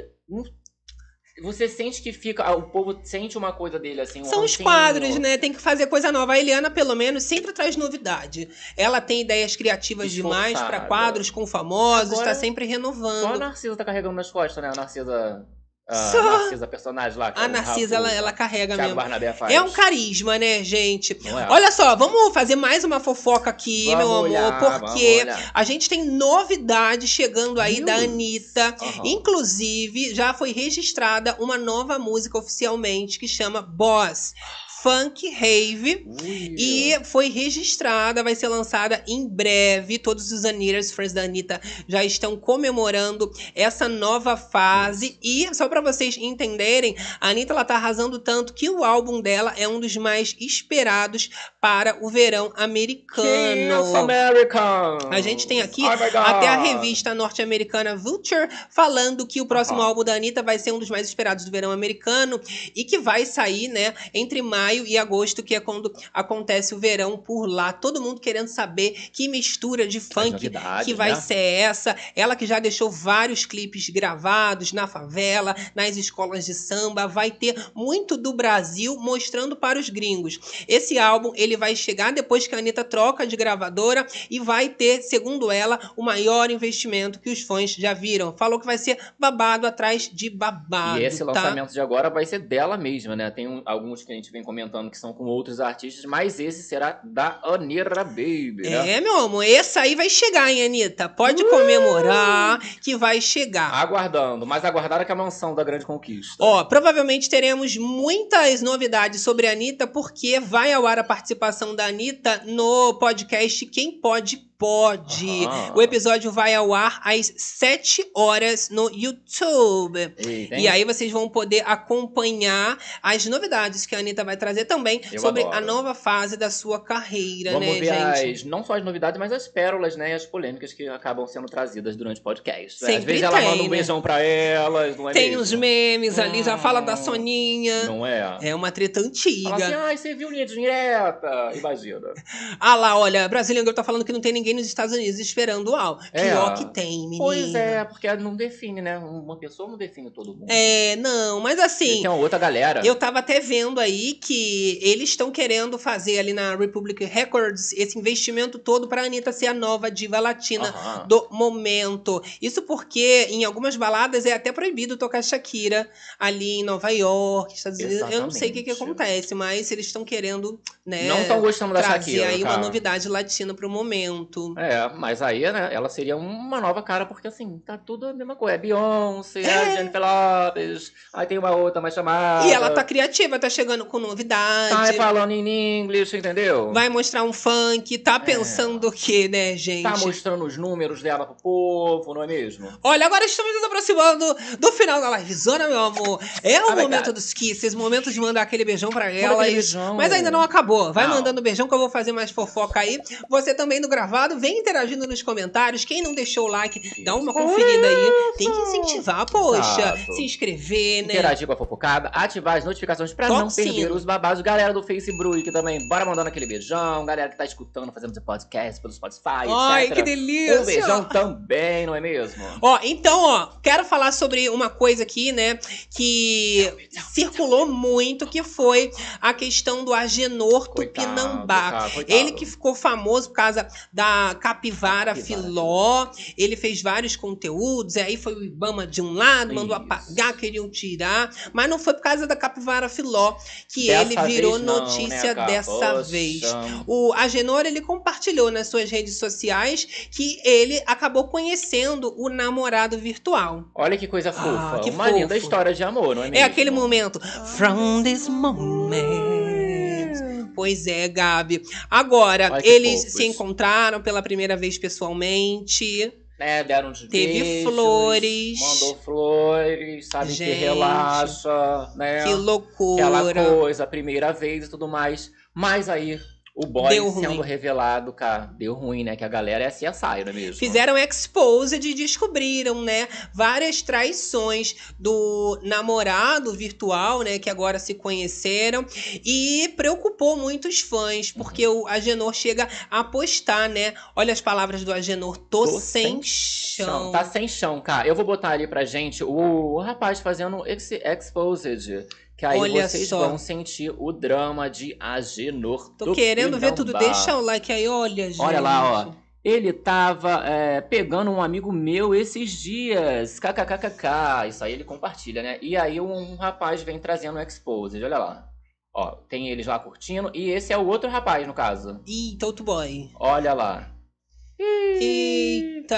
você sente que fica. O povo sente uma coisa dele, assim. um São os quadros, né? Tem que fazer coisa nova. A Eliana, pelo menos, sempre traz novidade. Ela tem ideias criativas demais pra Esforçada. quadros com famosos, Agora, tá sempre Só a renovando. Narcisa tá carregando nas costas, né? A Narcisa. A Só- Narcisa, personagem lá. é A Narcisa, ela, Rafa- ela carrega Thiago mesmo. Barnabé faz. É um carisma, né, gente? É? Olha só, vamos fazer mais uma fofoca aqui, Vamos meu amor, olhar, porque a gente tem novidade chegando aí da. Anitta. Aham. Inclusive, já foi registrada uma nova música oficialmente que chama Boss. Funk Rave. Ui. E foi registrada, vai ser lançada em breve. Todos os Anitters, fãs da Anitta, já estão comemorando essa nova fase. E, só pra vocês entenderem, a Anitta ela tá arrasando tanto que o álbum dela é um dos mais esperados para o verão americano. A gente tem aqui Oh até a revista norte-americana Vulture falando que o próximo álbum da Anitta vai ser um dos mais esperados do verão americano e que vai sair, né, entre maio e agosto, que é quando acontece o verão por lá. Todo mundo querendo saber que mistura de funk que vai né? ser essa. Ela que já deixou vários clipes gravados na favela, nas escolas de samba, vai ter muito do Brasil mostrando para os gringos. Esse álbum, ele vai chegar depois que a Anitta troca de gravadora e vai ter, segundo ela, o maior investimento que os fãs já viram. Falou que vai ser babado atrás de babado, E esse tá? lançamento de agora vai ser dela mesma, né? Tem um- alguns que a gente vem comentando que são com outros artistas, mas esse será da Anira Baby, né? É, meu amor, esse aí vai chegar, hein, Anitta? Pode Uh! comemorar que vai chegar. Aguardando, mas aguardaram que a mansão da Grande Conquista. Ó, provavelmente teremos muitas novidades sobre a Anitta, porque vai ao ar a participação da Anitta no podcast Quem Pode Pode. O episódio vai ao ar às 7 horas no YouTube. Eita? E aí vocês vão poder acompanhar as novidades que a Anitta vai trazer também Eu sobre adoro. a nova fase da sua carreira, Vamos né, ver gente? as, não só as novidades, mas as pérolas, né? E as polêmicas que acabam sendo trazidas durante o podcast. né? Às Sempre vezes ela tem, manda um né? beijão pra elas, não é Tem mesmo? os memes ali, já fala da Hum, Soninha. Não é? É uma treta Fala antiga. assim, ai, você viu linha direta? Imagina. Ah lá, olha, Brasilian Girl tá falando que não tem ninguém nos Estados Unidos esperando o Al. É. Pior que tem, menina. Pois é, porque não define, né? Uma pessoa não define todo mundo. É, não, mas assim, Tem uma outra galera. eu tava até vendo aí que eles estão querendo fazer ali na Republic Records esse investimento todo pra Anitta ser a nova diva latina Aham. do momento. Isso porque em algumas baladas é até proibido tocar Shakira ali em Nova York, Estados Unidos. Eu não sei o que, que Exatamente. acontece, mas eles estão querendo, né, Não estão gostando da trazer Shakira. aí uma cara. novidade latina pro momento. É, mas aí, né, ela seria uma nova cara, porque assim, tá tudo a mesma coisa. É Beyoncé, é a Jennifer Lopez, aí tem uma outra mais chamada. E ela tá criativa, tá chegando com novidade. Tá falando em inglês, entendeu? Vai mostrar um funk, tá pensando o quê, né, gente? É. Tá mostrando os números dela pro povo, não é mesmo? Olha, agora estamos nos aproximando do final da livezona, meu amor. É o Oh my momento dos kisses, momento de mandar aquele beijão pra elas. beijão. Mas ainda não acabou. Vai Não. mandando beijão que eu vou fazer mais fofoca aí. Você também no gravado, vem interagindo nos comentários. Quem não deixou o like, dá uma conferida aí. Tem que incentivar, poxa. Exato. Se inscrever, né? Interagir com a fofocada, ativar as notificações pra não perder os babados. Galera do Facebook também, bora mandando aquele beijão. Galera que tá escutando, fazendo podcast pelo Spotify, Ai, etc. que delícia. Um beijão também, não é mesmo? Ó, então, ó, quero falar sobre uma coisa aqui, né, que circulou muito, que foi a questão do Agenor Coitado, Tupinambá. cara, coitado. Ele que ficou famoso por causa da Capivara, Capivara Filó. Ele fez vários conteúdos. Aí foi o Ibama de um lado, mandou Isso. apagar, queriam tirar. Mas não foi por causa da Capivara Filó que Dessa ele virou não, notícia né, dessa Poxa. vez. O Agenor ele compartilhou nas suas redes sociais que ele acabou conhecendo o namorado virtual. Olha que coisa Ah, fofa. que Uma linda fofo. história de amor, não é mesmo? É aquele momento. From this moment. Pois é, Gabi. Agora, Ai, eles se encontraram pela primeira vez pessoalmente. né, deram uns Teve beijos, flores. Mandou flores, sabe Gente, que relaxa, né? Que Aquela loucura. coisa, a primeira vez e tudo mais. Mas aí, o boy Deu sendo ruim. revelado, cara, deu ruim, né? Que a galera é CSI, não é mesmo? Fizeram exposed e descobriram, né, várias traições do namorado virtual, né, que agora se conheceram e preocupou muitos fãs, porque o Agenor chega a postar, né? Olha as palavras do Agenor, tô, Tô sem sem chão. Tá sem chão, cara. Eu vou botar ali pra gente o, o rapaz fazendo ex exposed. Que aí Olha vocês só. vão sentir o drama de Agenor. Tô do querendo ver tudo. Deixa o like aí, olha, gente. Olha lá, ó. Ele tava é, pegando um amigo meu esses dias. KKKKK. Isso aí ele compartilha, né? E aí um rapaz vem trazendo o exposed. Olha lá. Ó, tem eles lá curtindo. E esse é o outro rapaz, no caso. Ih, Toto Boy. Olha lá. Eita.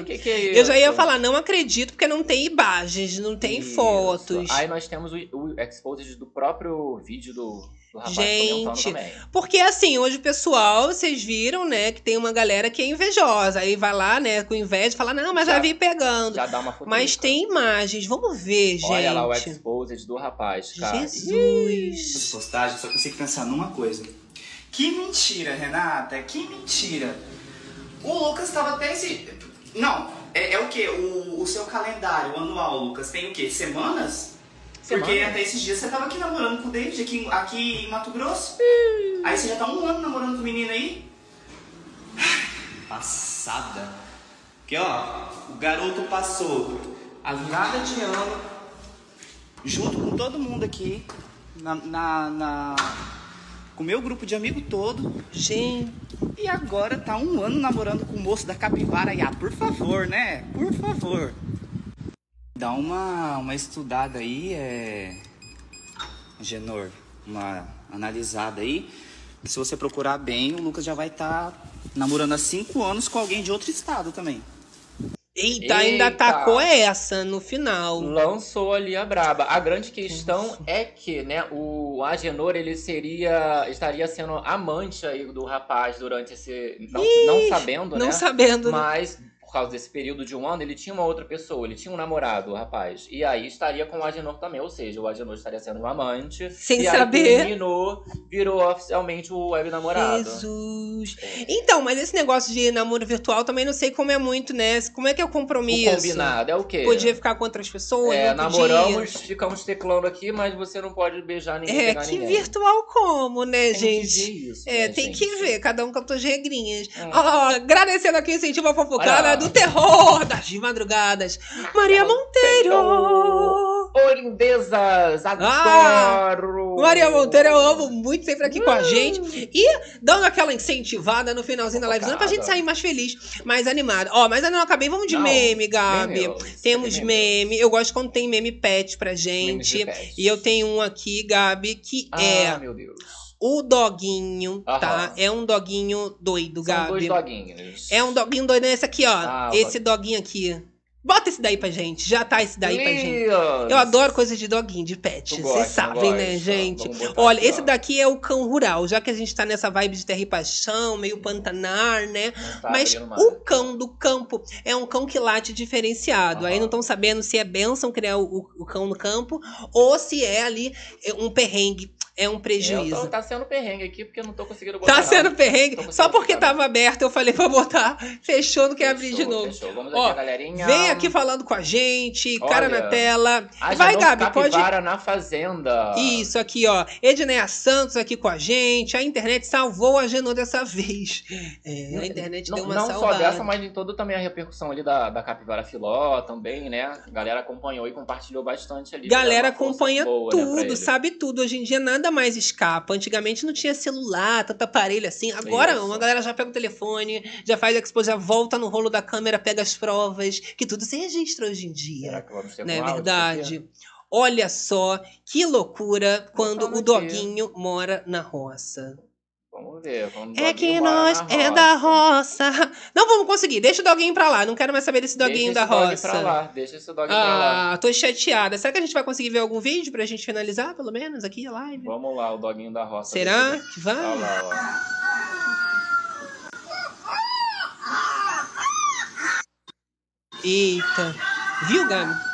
Ih, que que é isso? Eu já ia falar, não acredito, porque não tem imagens, não tem Isso. fotos. Aí nós temos o, o exposed do próprio vídeo do, do rapaz Gente. Porque assim, hoje o pessoal, vocês viram, né, que tem uma galera que é invejosa. Aí vai lá, né, com inveja e fala, não, mas já, Já- vi pegando. Já dá uma foto. Mas tem imagens, vamos ver, gente. Olha lá o exposed do rapaz, cara. Jesus. postagens, só consigo pensar numa coisa. Que mentira, Renata, que mentira. O Lucas tava até esse. Não, é, é o que? O, o seu calendário anual, Lucas, tem o quê? Semanas? Porque Semanas. até esses dias você tava aqui namorando com o David, aqui, aqui em Mato Grosso. Aí você já tá um ano namorando com o menino aí. Passada. Porque ó, o garoto passou a virada de ano junto com todo mundo aqui na, na, na- com o meu grupo de amigo todo Gente, e agora tá um ano namorando com o moço da capivara e ah, por favor, né? Por favor. Dá uma, uma estudada aí, é. Genor, uma analisada aí. Se você procurar bem, o Lucas já vai estar namorando há cinco anos com alguém de outro estado também. Eita, ainda Eita. tacou essa no final. Lançou ali a braba. A grande questão é que, né, o Agenor, ele seria, estaria sendo amante aí do rapaz durante esse, não, não sabendo, Não né? sabendo. né? Mas, causa desse período de um ano, ele tinha uma outra pessoa, ele tinha um namorado, o rapaz. E aí estaria com o Agenor também, ou seja, o Agenor estaria sendo um amante. Sem e aí saber. terminou, virou oficialmente o web namorado. Jesus. Então, mas esse negócio de namoro virtual também não sei como é muito, né? Como é que é o O compromisso? combinado é o quê? Podia ficar com outras pessoas? É, não podia? namoramos, ficamos teclando aqui, mas você não pode beijar ninguém, É, que ninguém. virtual como, né, Tem que gente? ver isso, É, né, tem gente? que ver, cada um com as suas regrinhas. É. Ó, agradecendo aqui o incentivo à fofocada. Do terror das madrugadas. Maria Monteiro! Oi, lindezas! Ah, Adoro! Maria Monteiro, eu amo muito sempre aqui com a gente. E dando aquela incentivada no finalzinho da livezona pra gente sair mais feliz, mais animada. Ó, mas ainda não acabei, vamos de Não, meme, Gabi. ó. Temos Meme. meme. Eu gosto quando tem meme pet pra gente. E eu tenho um aqui, Gabi, que Ah, é meu Deus. O doguinho, tá? É um doguinho doido, São dois Gabi. doguinhos. É um doguinho doido, esse aqui, ó. Ah, esse doguinho aqui. Bota esse daí pra gente. Já tá esse daí pra gente. Eu adoro coisa de doguinho, de pet. Vocês gosta, sabem, né, gosta. gente? Vamos botar Olha, aqui, esse ó. daqui é o cão rural, já que a gente tá nessa vibe de terra e paixão, meio pantanar, né? Tá Mas o cão do campo é um cão que late diferenciado. Aí Aham. não estão sabendo se é bênção criar o, o- o cão no campo ou se é ali é um perrengue, é um Eu prejuízo. tô, tá sendo perrengue aqui porque eu não tô conseguindo botar. Tá não. sendo perrengue? Só porque botar, tava aberto, eu falei pra botar. Fechou, não quer abrir de novo. Fechou. Vamos Ó, aqui, galerinha. Vem aqui falando com a gente, cara Olha, na tela. A Vai, Gabi, pode. Na Fazenda. Isso aqui, ó. Edneia Santos aqui com a gente. A internet salvou a Genô dessa vez. É, a internet Não, deu uma não salvada. só dessa, mas em todo também a repercussão ali da, da Capivara Filó também, né? A galera acompanhou e compartilhou bastante ali. Galera acompanha boa, né, tudo, ele. sabe tudo. Hoje em dia nada mais escapa. Antigamente não tinha celular, tanto aparelho assim. Agora Isso. não. A galera já pega o telefone, já faz a expo, já volta no rolo da câmera, pega as provas, que tudo se registra hoje em dia. Será que vamos ter Não é áudio verdade? Olha só que loucura quando o doguinho mora na roça. Vamos ver. Vamos É que nós é da roça. Não vamos conseguir. Deixa o doguinho pra lá. Não quero mais saber desse doguinho Deixa da esse dog roça. Pra lá. Deixa esse dog pra lá. Ah, tô chateada. Será que a gente vai conseguir ver algum vídeo pra gente finalizar, pelo menos, aqui a live? Vamos lá, o doguinho da roça. Será Deixa que vai? Olha lá, ó. Eita. Viu, Gabi?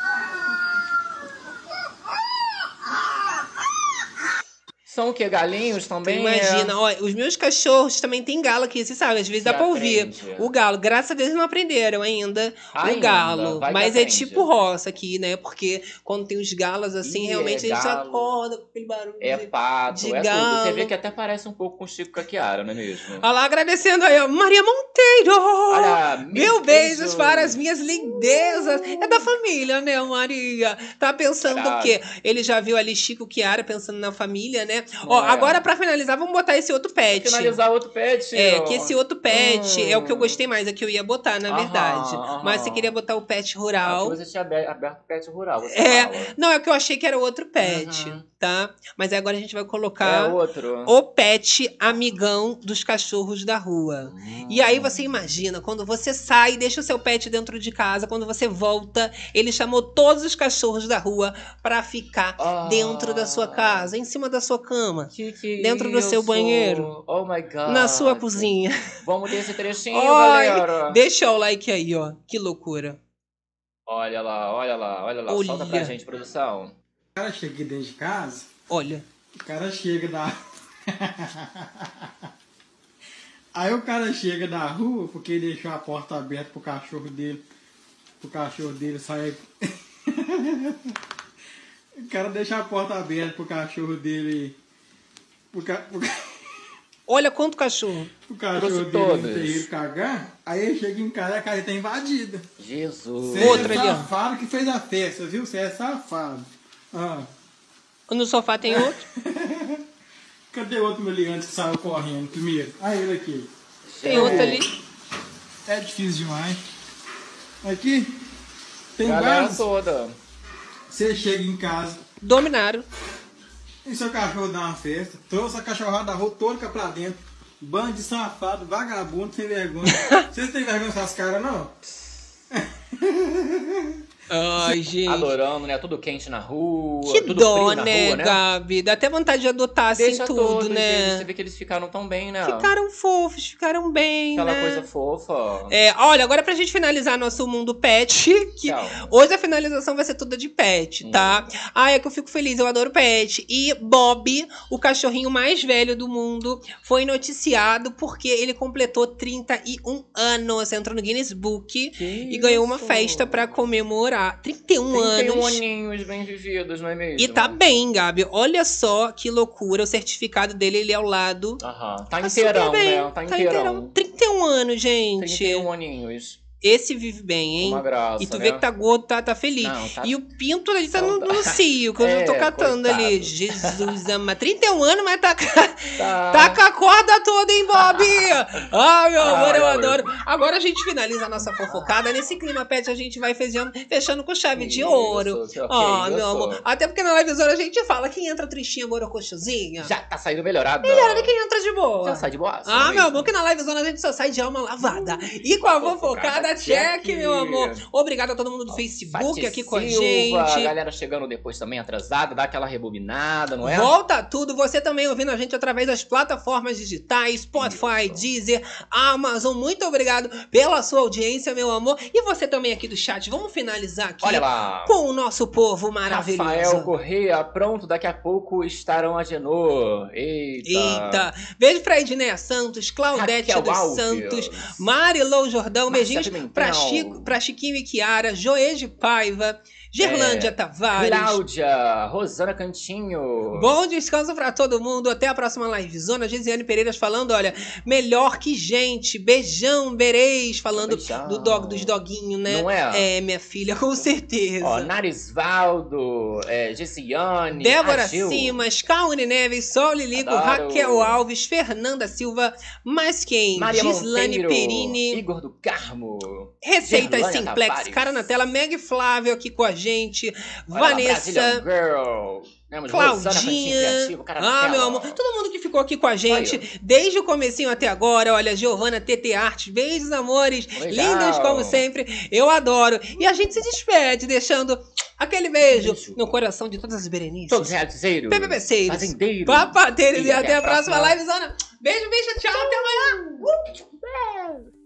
São o quê? Galinhos Tu também? imagina, é? ó, os meus cachorros também tem galo aqui, você sabe, às vezes dá pra ouvir. aprende. O galo, graças a Deus não aprenderam ainda, o Ainda, galo. vai que Mas é tipo roça aqui, né? Porque quando tem os galos assim, Ih, realmente é a gente galo. acorda com aquele barulho. É de- pato, de é tudo. Você galo. vê que até parece um pouco com o Chico Caquiara, não é mesmo? Olha lá, agradecendo aí, ó, Maria Monteiro! Olha, Mil beijos para as minhas lindezas. É da família, né, Maria? Tá pensando o quê? Ele já viu ali Chico Chiara pensando na família, né? Ó, é. agora pra finalizar, vamos botar esse outro pet. Finalizar outro pet. É, ó. que esse outro pet é o que eu Hum. gostei mais, é que eu ia botar, na Aham, verdade. Mas você aham. queria botar o pet rural. porque você tinha abe- aberto o pet rural. Você É, fala. Não, é que eu achei que era outro pet, Uhum. tá? Mas agora a gente vai É colocar outro. o pet amigão dos cachorros da rua. E aí você imagina, quando você sai, deixa o seu pet dentro de casa, quando você volta, ele chamou todos os cachorros da rua pra ficar Ah. dentro da sua casa, em cima da sua cama, Que que dentro do seu isso? banheiro. Oh my god. na sua cozinha. Vamos ter esse trechinho, Ai, galera. Deixa o like aí, ó. Que loucura. Olha lá, olha lá, olha lá. Solta pra Olha. gente, produção. O cara chega aqui dentro de casa, Olha. o cara chega da. Aí o cara chega da rua porque ele deixou a porta aberta pro cachorro dele. Pro cachorro dele sair. o cara deixa a porta aberta pro cachorro dele. Olha quanto cachorro. pro cachorro dele terreiro cagar. Aí ele chega em casa e a casa tá invadida. Jesus. Você Outra é ali, ó. safado que fez a festa, viu? Você é safado. Ah. No sofá tem outro. Cadê o outro meliante que saiu correndo primeiro? Ah, ele aqui. Tem outro ali. É difícil demais. Aqui, tem Galera vários. toda. Você chega em casa Dominaram. E seu cachorro dá uma festa, trouxe a cachorrada da rua toda pra dentro. Bando de safado, vagabundo, sem vergonha. Vocês têm vergonha dessas caras, não? Ai, gente. Adorando, né? Tudo quente na rua. Que tudo dó, frio na né, rua, né? Gabi? Dá até vontade de adotar assim Deixa tudo, todos né? eles. Você vê que eles ficaram tão bem, né? Ficaram fofos, ficaram bem, Aquela né? coisa fofa. É, olha, agora pra gente finalizar nosso mundo pet, que Tchau. hoje a finalização vai ser toda de pet, tá? Ai, é que eu fico feliz, eu adoro pet. E Bob, o cachorrinho mais velho do mundo, foi noticiado porque ele completou 31 anos, entrou no Guinness Book e ganhou uma isso? festa pra comemorar. 31 31 anos. aninhos bem vividos, não é mesmo? E tá bem, Gabi. Olha só que loucura. O certificado dele, ele é ao lado. Aham. Tá Tá inteirão, né? Tá inteirão. 31 anos, gente. 31 aninhos. Esse vive bem, hein? Uma graça, E tu né? vê que tá gordo, tá, tá feliz. Não, tá- E o pinto ali tá no, no cio, que eu já É, tô catando coitado. ali. Jesus ama. 31 anos, mas tá, Tá. tá com a corda toda, hein, Bob? Ai, meu amor, eu adoro. Agora a gente finaliza a nossa fofocada. Nesse clima pet, a gente vai fechando, fechando com chave de ouro. Ó, eu meu amor. Até porque na livezona a gente fala quem entra tristinha, borocochosinha. Já tá saindo melhorada. Melhor do que quem entra de boa. Já sai de boa. Ah, meu amor, que na livezona a gente só sai de alma lavada. E com a fofocada, check, meu amor. Obrigado a todo mundo do Facebook Pati aqui com a gente. galera chegando depois também atrasada, dá aquela rebobinada, não é? Volta tudo, você também ouvindo a gente através das plataformas digitais, Spotify. Deezer, Amazon. Muito obrigado pela sua audiência, meu amor. E você também aqui do chat. Vamos finalizar aqui Olha lá. com o nosso povo maravilhoso. Rafael Correia, pronto, daqui a pouco estarão a Genô. Eita. Eita. Beijo pra Edneia Santos, Claudete Raquel dos Alves. Santos, Marilou Jordão. Márcia Beijinhos pra, Chico, pra Chiquinho e Kiara, Joê de Paiva, Gerlândia É, Tavares. Cláudia, Rosana Cantinho. Bom descanso pra todo mundo. Até a próxima live. Zona Gisiane Pereiras falando, olha, melhor que gente. Beijão, Bereis, falando Beijão. do dog dos doguinhos, né? Não é? É, minha filha, com certeza. Ó, Narisvaldo, é, Gessiane, Débora Agil. Simas, Caune Neves, Sol Lilico, Adoro. Raquel Alves, Fernanda Silva, mais quem? Maria Gislane Monteiro, Perini, Igor do Carmo. Receitas Gerlânia Simplex, Tavares. cara na tela, Meg Flávio aqui com a gente, Olha lá, Vanessa, Brazilian Girl. Temos Rosana Cantinho Claudinha. Ah, tela. meu amor. Todo mundo que ficou aqui com a gente desde o comecinho até agora. Olha, Giovana TT Artes. Beijos, amores. Legal. Lindos como sempre. Eu adoro. E a gente se despede, deixando aquele beijo, Beijo. no coração de todas as Berenices. Todos os realizeiros. PPPceiros. Fazendeiros. Papateiros. E, E até a próxima live, Zona. Beijo, beijo. Tchau. Até amanhã. Uh!